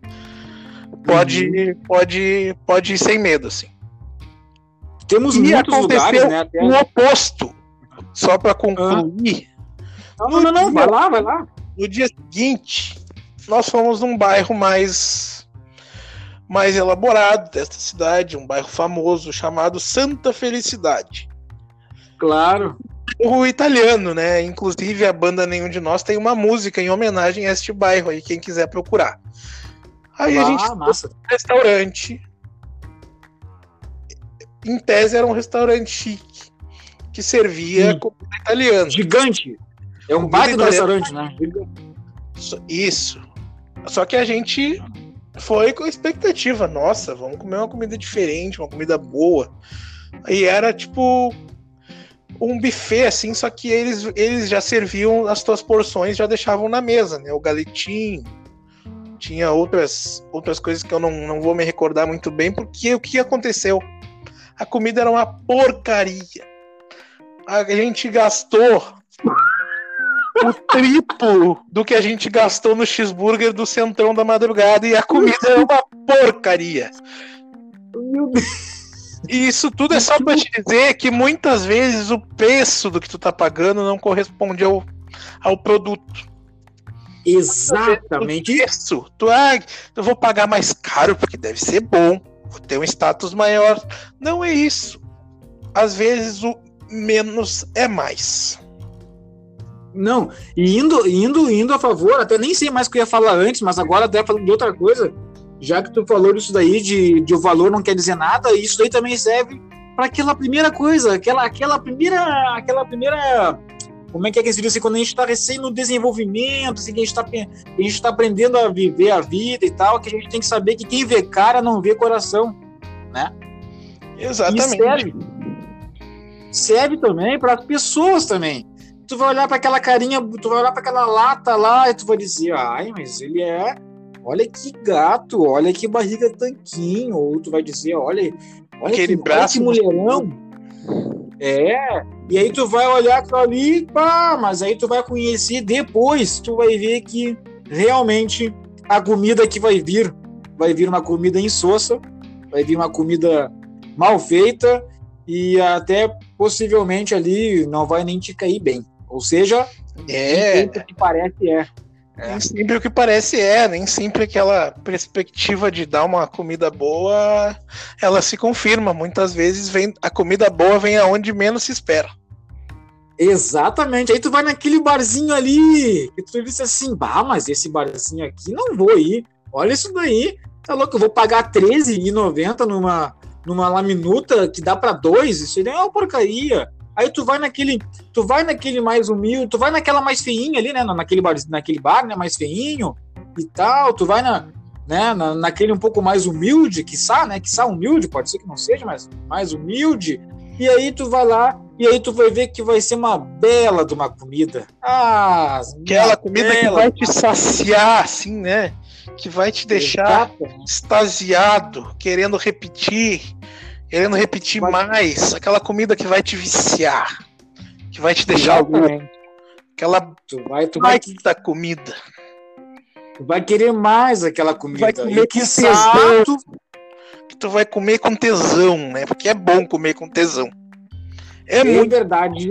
Pode, uhum. pode, pode ir sem medo, assim. Temos e muitos lugares, né? Até... o oposto. Só para concluir. Ah. Não, não, não, vai lá, vai lá. No dia seguinte, nós fomos num bairro mais mais elaborado desta cidade, um bairro famoso chamado Santa Felicidade. Claro. O italiano, né? Inclusive a banda Nenhum de Nós tem uma música em homenagem a este bairro aí, quem quiser procurar. Aí ah, a gente massa. foi um restaurante. Em tese era um restaurante chique que servia hum. comida italiana. Gigante. É um baita do restaurante, né? Isso. Só que a gente foi com expectativa, nossa, vamos comer uma comida diferente, uma comida boa. E era tipo um buffet assim, só que eles, eles já serviam as tuas porções, já deixavam na mesa, né? O galetinho, tinha outras outras coisas que eu não, não vou me recordar muito bem, porque o que aconteceu? A comida era uma porcaria. A gente gastou o triplo do que a gente gastou no cheeseburger do Centrão da Madrugada e a comida é uma porcaria. Meu Deus. E isso tudo é só pra te dizer que muitas vezes o preço do que tu tá pagando não corresponde ao, ao produto. Exatamente isso. Tu, ah, eu vou pagar mais caro porque deve ser bom, vou ter um status maior. Não é isso. Às vezes o menos é mais. Não, e indo, indo, indo a favor, até nem sei mais o que eu ia falar antes, mas agora até falando de outra coisa, já que tu falou isso daí de, de o valor não quer dizer nada, isso daí também serve para aquela primeira coisa, aquela, aquela primeira, aquela primeira, como é que é que se diz assim, quando a gente está recém no desenvolvimento, assim, que a gente está a gente tá aprendendo a viver a vida e tal, que a gente tem que saber que quem vê cara não vê coração, né? Exatamente. E serve, serve também para as pessoas também tu vai olhar para aquela carinha, tu vai olhar para aquela lata lá e tu vai dizer, ai, mas ele é, olha que gato, olha que barriga tanquinho, ou tu vai dizer, olha, olha aquele que, braço olha que mulherão. É, e aí tu vai olhar aquilo ali, pá, mas aí tu vai conhecer depois, tu vai ver que realmente a comida que vai vir, vai vir uma comida insossa, vai vir uma comida mal feita e até possivelmente ali não vai nem te cair bem. Ou seja, é. o que parece é. É. Nem sempre o que parece é, nem sempre aquela perspectiva de dar uma comida boa, ela se confirma. Muitas vezes vem a comida boa vem aonde menos se espera. Exatamente. Aí tu vai naquele barzinho ali, e tu disse assim, bah, mas esse barzinho aqui não vou ir. Olha isso daí. Tá louco, eu vou pagar R$13,90 numa, numa laminuta que dá para dois? Isso aí é uma porcaria. Aí tu vai naquele, tu vai naquele mais humilde, tu vai naquela mais feinha ali, né, naquele bar, naquele bar, né, mais feinho e tal, tu vai na, né, na, naquele um pouco mais humilde, que sa, né, que sa humilde, pode ser que não seja, mas mais humilde. E aí tu vai lá e aí tu vai ver que vai ser uma bela de uma comida. Ah, aquela comida que vai te saciar, assim, né? Que vai te deixar Exato. extasiado, querendo repetir querendo repetir vai... mais, aquela comida que vai te viciar, que vai te deixar aquela tu vai, tu vai da comida. Tu vai querer mais aquela comida. Vai comer que tesão. Que tu vai comer com tesão, né? Porque é bom comer com tesão. É, é muito verdade.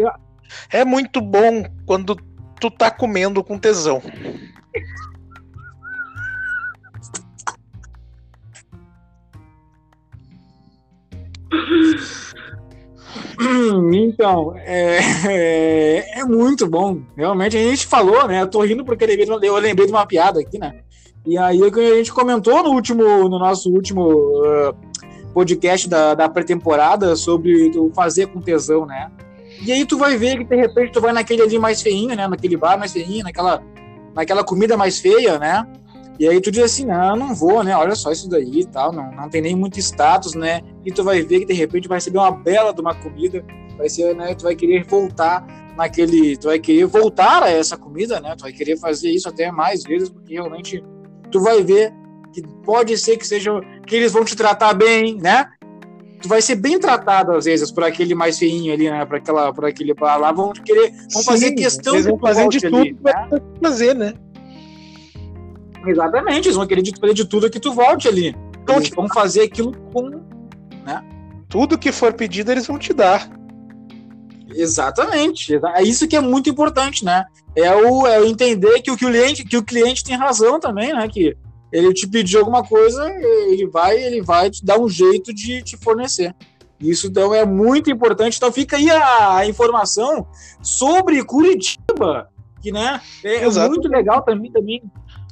É muito bom quando tu tá comendo com tesão. Então, é, <laughs> é, muito bom. Realmente, a gente falou, né? Eu tô rindo porque eu lembrei de uma piada aqui, né? E aí a gente comentou no último, no nosso último uh, podcast da, da pré-temporada sobre tu fazer com tesão, né? E aí tu vai ver que de repente tu vai naquele ali mais feinho, né? Naquele bar mais feinho, naquela, naquela comida mais feia, né? E aí tu diz assim, não, não vou, né? Olha só isso daí e tal, não, não tem nem muito status, né? E tu vai ver que de repente vai receber uma bela de uma comida vai ser, né, tu vai querer voltar naquele, tu vai querer voltar a essa comida, né? Tu vai querer fazer isso até mais vezes, porque realmente tu vai ver que pode ser que seja que eles vão te tratar bem, né? Tu vai ser bem tratado às vezes por aquele mais feinho ali, né? Por aquela, por aquele lá vão querer, vão Sim, fazer questão tu fazer de ali, tudo né? pra fazer, né? Exatamente, eles vão querer de- de tudo que tu volte ali. Então, Eles vão fazer aquilo com Tudo que for pedido, eles vão te dar. Exatamente. É isso que é muito importante, né? É o, é o entender que o cliente, que o cliente tem razão também, né? Que ele te pedir alguma coisa, ele vai, ele vai te dar um jeito de te fornecer. Isso então é muito importante. Então fica aí a, a informação sobre Curitiba, que né, é Exato. muito legal também também.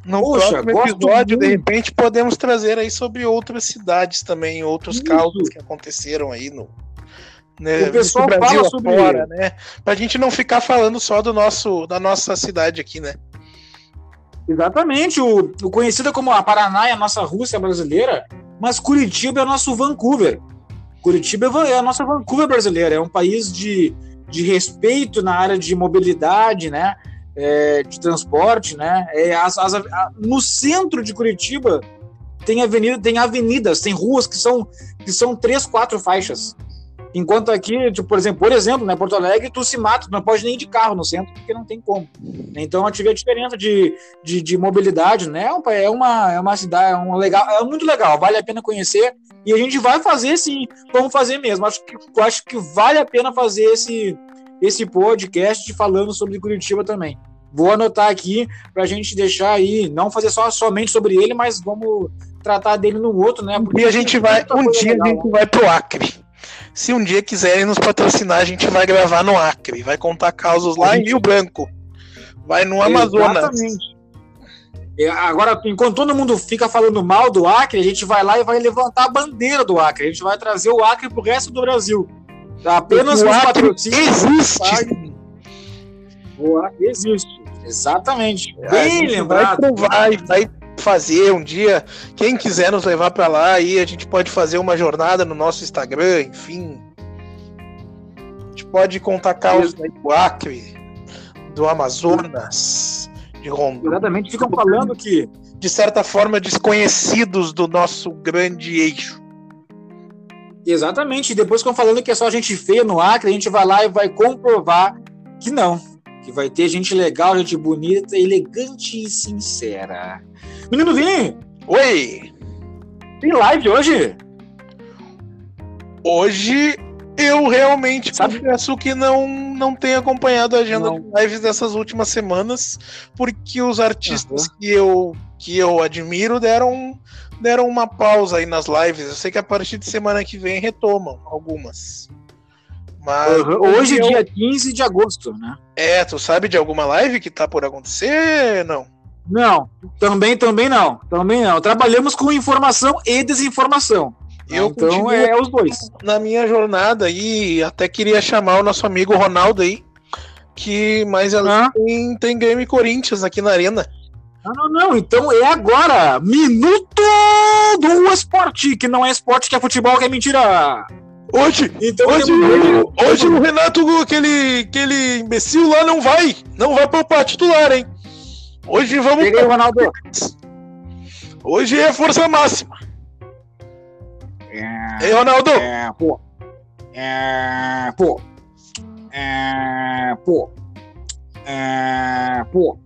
No Poxa, próximo episódio, de repente, podemos trazer aí sobre outras cidades também, outros Isso. que aconteceram aí no. Né, O pessoal Brasil fala sobre- afora, né? Pra gente não ficar falando só do nosso, da nossa cidade aqui, né? Exatamente, o, o conhecida como a Paraná é a nossa Rússia brasileira, mas Curitiba é o nosso Vancouver. Curitiba é é a nossa Vancouver brasileira, é um país de, de respeito na área de mobilidade, né? É, de transporte, né? É, as- as- a- no centro de Curitiba tem avenida, tem avenidas, tem ruas que são que são três, quatro faixas. Enquanto aqui, tipo, por exemplo, por exemplo, né, Porto Alegre, tu se mata, tu não pode nem ir de carro no centro porque não tem como. Então, a tive a diferença de, de, de mobilidade, né? É uma, é uma cidade, é um legal, é muito legal, vale a pena conhecer. E a gente vai fazer sim, vamos fazer mesmo. Acho que, eu acho que vale a pena fazer esse, esse podcast falando sobre Curitiba também. Vou anotar aqui para a gente deixar aí, não fazer só somente sobre ele, mas vamos tratar dele no outro, né? E a gente vai, um dia a legal, gente vai pro Acre. Se um dia quiserem nos patrocinar, a gente vai gravar no Acre. Vai contar causos lá A em gente- Rio Branco. Vai no Amazonas. Exatamente. É, Agora, enquanto todo mundo fica falando mal do Acre, a gente vai lá e vai levantar a bandeira do Acre. A gente vai trazer o Acre pro resto do Brasil. Apenas o patrocínios. existe. O Acre existe. Exatamente. A Bem gente lembrado. Vai provar vai fazer um dia. Quem quiser nos levar pra lá, aí a gente pode fazer uma jornada no nosso Instagram, enfim. A gente pode contar causos aí do Acre, do Amazonas, de Rondônia. Exatamente. Ficam falando que De certa forma, desconhecidos do nosso grande eixo. Exatamente. Depois ficam falando que é só gente feia no Acre, a gente vai lá e vai comprovar que não. Que vai ter gente legal, gente bonita, elegante e sincera. Menino Vini, Oi! tem live hoje? Hoje eu realmente Sabe- confesso que não, não tenho acompanhado a agenda Não. de lives dessas últimas semanas, porque os artistas que, eu, que eu admiro deram, deram uma pausa aí nas lives. Eu sei que a partir de semana que vem retomam algumas. Mas Hoje, eu- dia 15 de agosto, né? É, tu sabe de alguma live que tá por acontecer? Não. Não, também, também não. Também não. Trabalhamos com informação e desinformação. Eu então é os dois. na minha jornada aí, até queria chamar o nosso amigo Ronaldo aí, que mais ela Ah. tem, tem Grêmio e Corinthians aqui na arena. Não, não, não. Então é agora. Minuto do esporte, que não é esporte, que é futebol, que é mentira. Hoje, Então hoje, temos- hoje o Renato, aquele, aquele imbecil lá não vai, não vai poupar titular, hein? Hoje vamos, Ronaldo. hoje é força máxima. É, Ei, Ronaldo, é, pô. É, pô. É, pô. É, pô.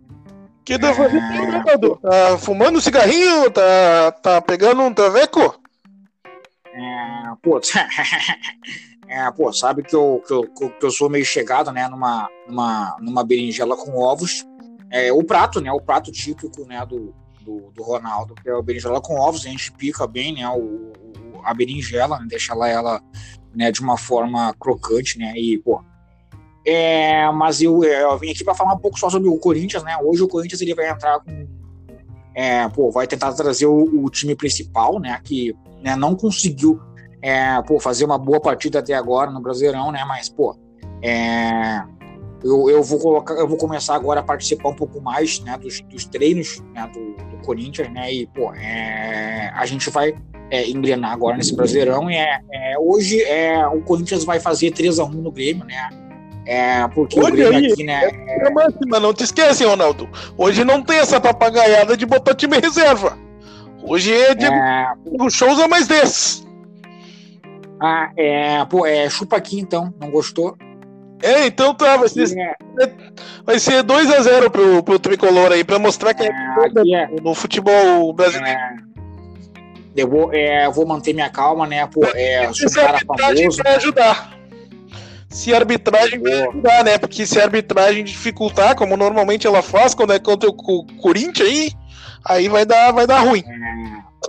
que tá fazendo, Ronaldo? Tá fumando cigarrinho? Tá, tá pegando um traveco? É, pô, <laughs> é, pô, sabe que eu, que, eu, que eu sou meio chegado, né, numa, numa, numa berinjela com ovos. É, o prato, né, o prato típico, né, do, do, do Ronaldo, que é a berinjela com ovos, a gente pica bem, né, o- a berinjela, né, deixa ela, ela né, de uma forma crocante, né, e, pô, é, mas eu, é, eu vim aqui para falar um pouco só sobre o Corinthians, né, hoje o Corinthians ele vai entrar com, é, pô, vai tentar trazer o, o time principal, né, que né, não conseguiu é, pô, fazer uma boa partida até agora no Brasileirão, né? Mas, pô, é, eu, eu, vou colocar, eu vou começar agora a participar um pouco mais né, dos, dos treinos né, do, do Corinthians, né? E, pô, é, a gente vai é, engrenar agora nesse Brasileirão. É, é, hoje é, o Corinthians vai fazer 3x1 no Grêmio, né? É, porque Olha o Grêmio aí, aqui, né? É máxima, não te esquece, Ronaldo. Hoje não tem essa papagaiada de botar time reserva. Hoje é Diego É, o shows é mais 10. ah, é, pô, é, chupa aqui então, não gostou? É, então tá, vai ser, É, vai ser 2x0 pro, pro tricolor aí, pra mostrar que é, aqui é, no futebol brasileiro. É, eu vou, é, eu vou manter minha calma, né? Pô, é, Se a arbitragem famoso. vai ajudar. Se a arbitragem vai ajudar, né? Porque se a arbitragem dificultar, como normalmente ela faz quando é contra o Co- Corinthians aí, aí vai dar, vai dar ruim.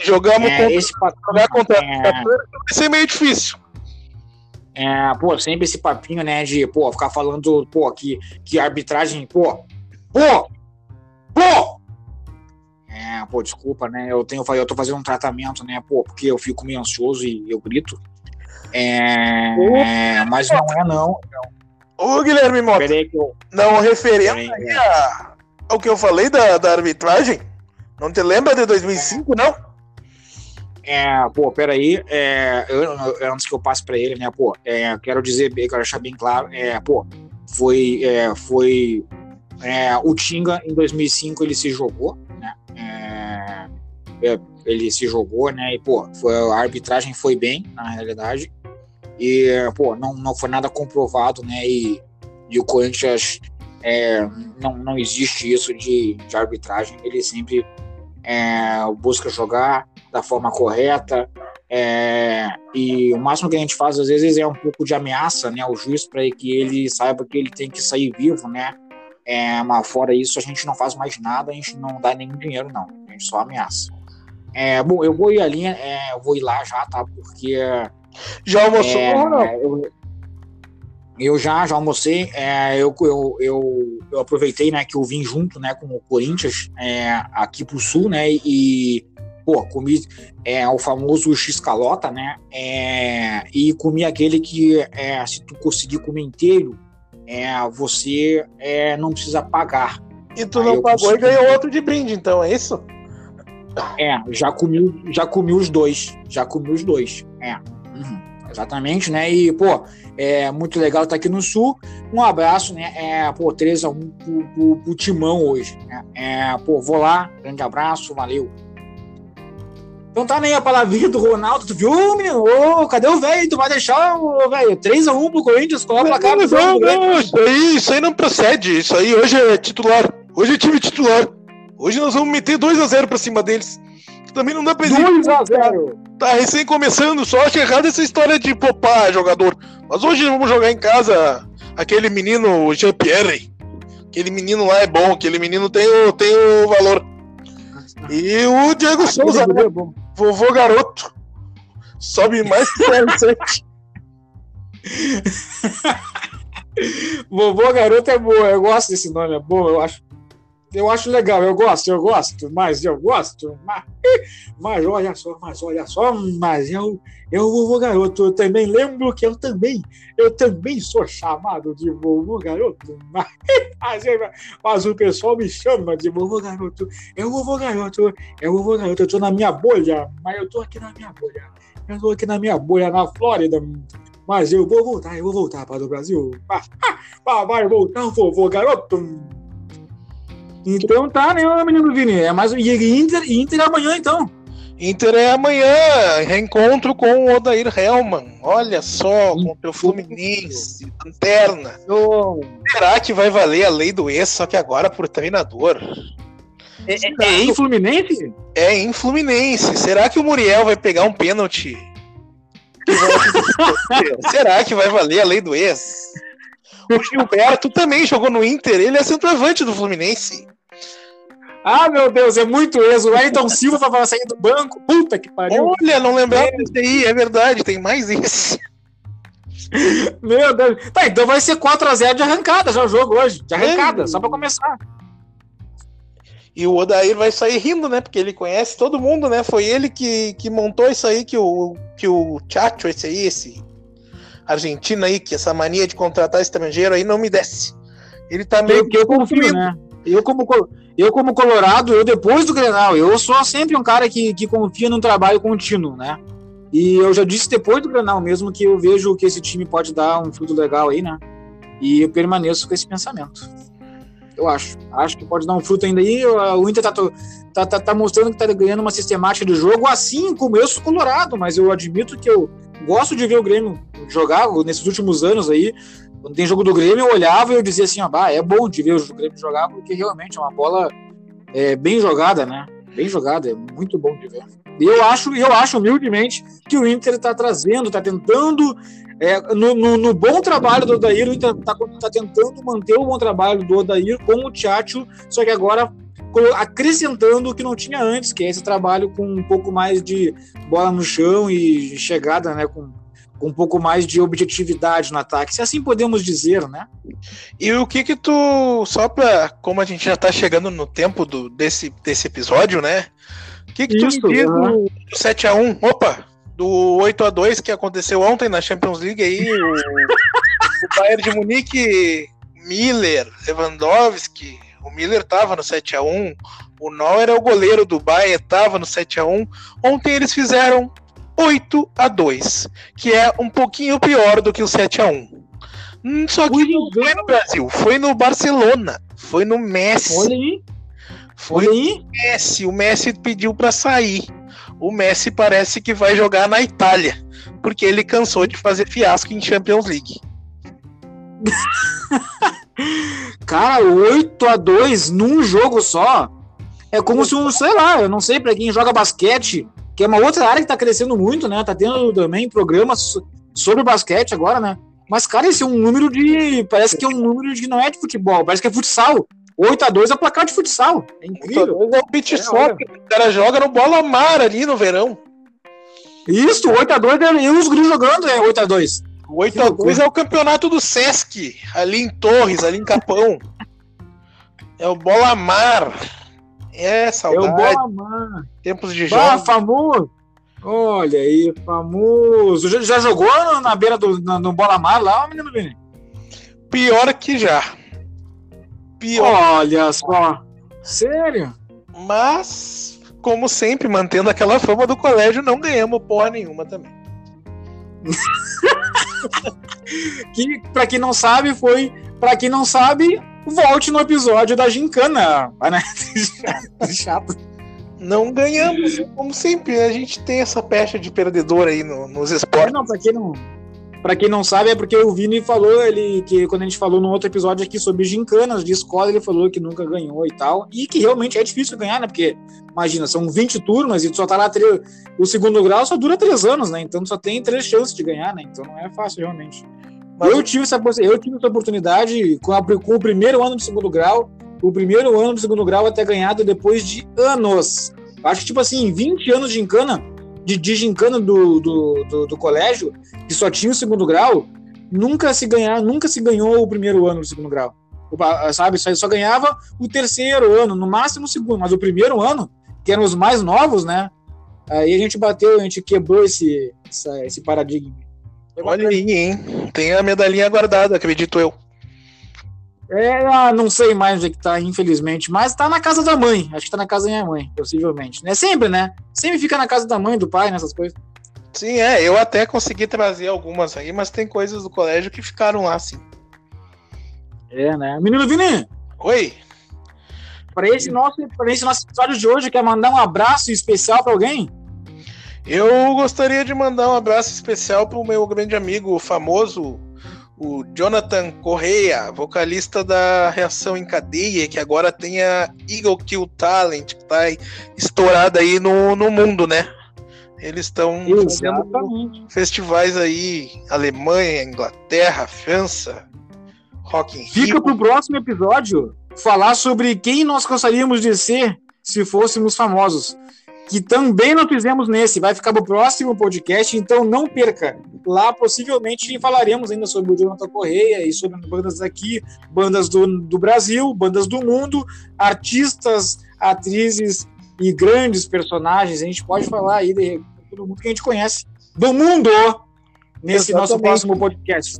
Se Jogamos É, contra, esse jogar contra é, vai ser meio difícil. é, pô, sempre esse papinho, né, de, pô, ficar falando, pô, que, que a arbitragem, pô, pô! É, pô, desculpa, né, eu tenho, eu tô fazendo um tratamento, né, pô, porque eu fico meio ansioso e eu grito. É, é, mas não é não. Ô, Guilherme Mota, eu. não referendo aí a- ao que eu falei da, da arbitragem, não te lembra de 2005, não? É, pô, peraí, é, eu, antes que eu passe pra ele, né, pô, é, quero dizer, quero deixar bem claro, é, pô, foi, é, foi é, o Tinga em 2005 ele se jogou, né, é, ele se jogou, né, e pô, foi, a arbitragem foi bem, na realidade, e pô, não, não foi nada comprovado, né, e, e o Corinthians é, não, não existe isso de, de arbitragem, ele sempre é, busca jogar da forma correta. é, e o máximo que a gente faz às vezes é um pouco de ameaça, né, ao juiz para que ele saiba que ele tem que sair vivo, né? É, mas fora isso a gente não faz mais nada, a gente não dá nenhum dinheiro não, a gente só ameaça. É, bom, eu vou ir ali, é, eu vou ir lá já, tá? Porque Já almoçou, é, não? eu, eu já, já almocei. é, eu, eu, eu, eu aproveitei, né, que eu vim junto, né, com o Corinthians é, aqui pro sul, né, e pô, comi é, o famoso x-calota, né, é, e comi aquele que é, se tu conseguir comer inteiro, é, você é, não precisa pagar. E tu Aí não pagou consegui. e ganhou outro de brinde, então, é isso? É, já comi, já comi os dois. Já comi os dois. É. Uhum, exatamente, né? E, pô, é muito legal estar aqui no Sul. Um abraço, né? É, pô, 3x1 pro, pro, pro Timão hoje. Né? É, pô, vou lá. Grande abraço, valeu. Então tá nem a palavrinha do Ronaldo. Tu viu, menino? Ô, cadê o velho? Tu vai deixar o velho? 3x1 pro Corinthians, coloca a placar Não, no jogo. não, não, isso aí, isso aí não procede. Isso aí hoje é titular. Hoje é time titular. Hoje nós vamos meter 2x0 pra cima deles. Também não dá pra dizer 2x0. tá recém começando, só acho errado essa história de poupar jogador. Mas hoje vamos jogar em casa aquele menino Jean-Pierre. Aquele menino lá é bom, aquele menino tem o, tem o valor. E o Diego Souza, né? Vovô garoto. Sobe mais que o CR7. <laughs> Vovô Garoto é boa, eu gosto desse nome, é bom, eu acho. Eu acho legal, eu gosto, eu gosto, mas eu gosto, mas, mas olha só, mas olha só, mas eu, eu vovô garoto, eu também lembro que eu também, eu também sou chamado de vovô garoto, mas, mas, mas o pessoal me chama de vovô garoto, eu vovô garoto, eu vovô garoto, eu tô na minha bolha, mas eu tô aqui na minha bolha, eu tô aqui na minha bolha, na Flórida, mas eu vou voltar, eu vou voltar para o Brasil. Ah, vai voltar vovô, garoto. Então tá, né, menino Vini? É mais um e Inter, Inter amanhã, então. Inter é amanhã, reencontro com o Odair Helman. Olha só, contra o Fluminense, lanterna. Será que vai valer a lei do ex, só que agora por treinador? É, é, é em Fluminense? É em Fluminense. Será que o Muriel vai pegar um pênalti? <laughs> Será que vai valer a lei do ex? O Gilberto também jogou no Inter, ele é centroavante do Fluminense. Ah, meu Deus, é muito ex. O Wellington Silva vai sair do banco. Puta que pariu. Olha, não lembrava desse aí, é verdade, tem mais esse. <laughs> Meu Deus. Tá, então vai ser 4x0 de arrancada já o jogo hoje. De arrancada, É. só pra começar. E o Odair vai sair rindo, né? Porque ele conhece todo mundo, né? Foi ele que, que montou isso aí que o, que o Chacho, esse aí, esse argentino aí, que essa mania de contratar estrangeiro aí não me desce. Ele tá meio Eu, que eu confio, né? Eu como, co- eu como colorado, eu depois do Grenal, eu sou sempre um cara que, que confia num trabalho contínuo, né? E eu já disse depois do Grenal mesmo que eu vejo que esse time pode dar um fruto legal aí, né? E eu permaneço com esse pensamento. Eu acho. Acho que pode dar um fruto ainda aí. O Inter tá, tá, tá, tá mostrando que tá ganhando uma sistemática de jogo, assim como eu sou colorado, mas eu admito que eu gosto de ver o Grêmio jogar nesses últimos anos aí. Quando tem jogo do Grêmio, eu olhava e eu dizia assim, ó, bah, é bom de ver o Grêmio jogar, porque realmente é uma bola é, bem jogada, né? Bem jogada, é muito bom de ver. E eu acho, eu acho humildemente que o Inter está trazendo, está tentando, é, no, no, no, bom trabalho do Odair, o Inter está tá tentando manter o bom trabalho do Odair com o Tchatcho, só que agora acrescentando o que não tinha antes, que é esse trabalho com um pouco mais de bola no chão e chegada, né, com um pouco mais de objetividade no ataque, se assim podemos dizer, né? E o que que tu, só para como a gente já está chegando no tempo do, desse, desse episódio, né? O que, que Isso, tu diz uhum. do 7x1? Opa, do 8x2 que aconteceu ontem na Champions League aí, o, o Bayern de Munique, Miller, Lewandowski, o Miller tava no 7x1, o Neuer é o goleiro do Bayern, tava no 7x1. Ontem eles fizeram 8 a 2 que é um pouquinho pior do que o 7 a 1 hum, Só que não foi no Brasil, foi no Barcelona, foi no Messi. Olha aí. Foi o Messi. O Messi pediu para sair. O Messi parece que vai jogar na Itália, porque ele cansou de fazer fiasco em Champions League. <laughs> Cara, 8 a 2 num jogo só. É como se um, sei lá, eu não sei para quem joga basquete, que é uma outra área que tá crescendo muito, né? Tá tendo também programas sobre basquete agora, né? Mas, cara, esse é um número de. Parece que é um número de não é de futebol, parece que é futsal. 8x2 é placar de futsal. É incrível. É o beat é, soccer. O cara joga no bola mar ali no verão. Isso, 8x2 é, e os gringos jogando é 8x2. 8x2 é o campeonato do Sesc, ali em Torres, ali em Capão. é o bola mar. É, saudade. É o bola. Tempos de jogo. Ah, famoso. Olha aí, famoso. Já, já jogou na beira do no, no bola mar lá, menino Vini? Pior que já. Pior. Olha só. Sério? Mas, como sempre, mantendo aquela fama do colégio, não ganhamos porra nenhuma também. <laughs> que, pra quem não sabe, foi. Pra quem não sabe, volte no episódio da Gincana. <laughs> Né? Chato. Não ganhamos, como sempre, a gente tem essa pecha de perdedor aí no, nos esportes. Não, pra quem não, Pra quem não sabe, é porque o Vini falou, ele que quando a gente falou no outro episódio aqui sobre gincanas de escola, ele falou que nunca ganhou e tal. E que realmente é difícil ganhar, né? Porque, imagina, são 20 turmas e tu só tá lá. Três, o segundo grau só dura três anos, né? Então só tem três chances de ganhar, né? Então não é fácil realmente. Mas eu tive essa, eu tive essa oportunidade com, a, com o primeiro ano do segundo grau, o primeiro ano do segundo grau até ganhado depois de anos. Acho que, tipo assim, 20 anos de gincana, de, de gincana do, do, do, do, colégio, que só tinha o segundo grau, nunca se ganhar, nunca se ganhou o primeiro ano do segundo grau. Sabe? Só, só ganhava o terceiro ano, no máximo o segundo, mas o primeiro ano, que eram os mais novos, né? Aí a gente bateu, a gente quebrou esse, essa, esse paradigma. Olha aí, hein? Tem a medalhinha guardada, acredito eu. É, ah, não sei mais onde é que tá, infelizmente, mas tá na casa da mãe. Acho que tá na casa da minha mãe, possivelmente. É sempre, né? Sempre fica na casa da mãe, do pai, nessas coisas. Sim, é, eu até consegui trazer algumas aí, mas tem coisas do colégio que ficaram lá, sim. É, né? Menino Vini! Oi! Para esse, nosso, esse nosso episódio de hoje, quer mandar um abraço especial para alguém? Eu gostaria de mandar um abraço especial para o meu grande amigo, o famoso o Jonathan Correia, vocalista da Reação em Cadeia, que agora tem a Eagle Kill Talent, que tá estourada aí no, no mundo, né? Eles estão fazendo festivais aí, Alemanha, Inglaterra, França, Rock in Fica Rio. pro próximo episódio falar sobre quem nós gostaríamos de ser se fôssemos famosos que também não fizemos nesse, vai ficar no próximo podcast, então não perca. Lá possivelmente falaremos ainda sobre o Jonathan Correia e sobre bandas aqui, bandas do, do Brasil, bandas do mundo, artistas, atrizes e grandes personagens. A gente pode falar aí de todo mundo que a gente conhece do mundo nesse Exatamente. nosso próximo podcast.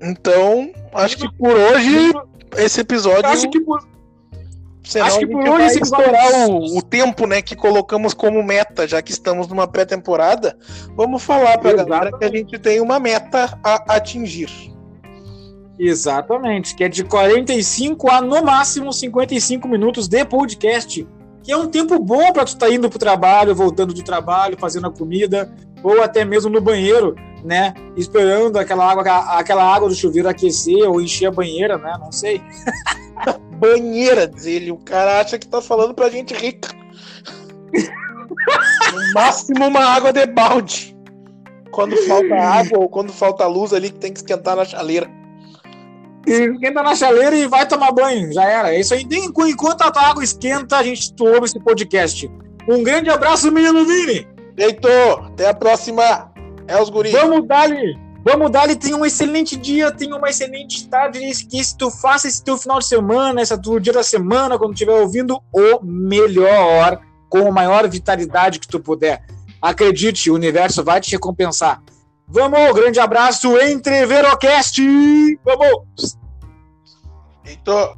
Então, acho que por hoje esse episódio. Acho que por Senão Acho que por hoje esse estourar o, o, tempo, né, que colocamos como meta, já que estamos numa pré-temporada, vamos falar para a galera que a gente tem uma meta a atingir. Exatamente, que é de 45 a no máximo 55 minutos de podcast, que é um tempo bom para tu estar tá indo pro trabalho, voltando do trabalho, fazendo a comida, ou até mesmo no banheiro, né, esperando aquela água, aquela água do chuveiro aquecer ou encher a banheira, né, não sei. <laughs> banheira, diz ele. O cara acha que tá falando pra gente rica. no máximo uma água de balde. Quando falta água ou quando falta luz ali que tem que esquentar na chaleira. Esquenta na chaleira e vai tomar banho. Já era. É isso aí. Enquanto a água esquenta, a gente ouve esse podcast. Um grande abraço, menino Vini. Heitor, até a próxima. É os guris. Vamos dar ali. Vamos dar ele tenha um excelente dia, tenha uma excelente tarde, que se tu faça esse teu final de semana, esse teu dia da semana, quando estiver ouvindo, o melhor, com a maior vitalidade que tu puder. Acredite, o universo vai te recompensar. Vamos, grande abraço, Entreverocast! Vamos! Heitor,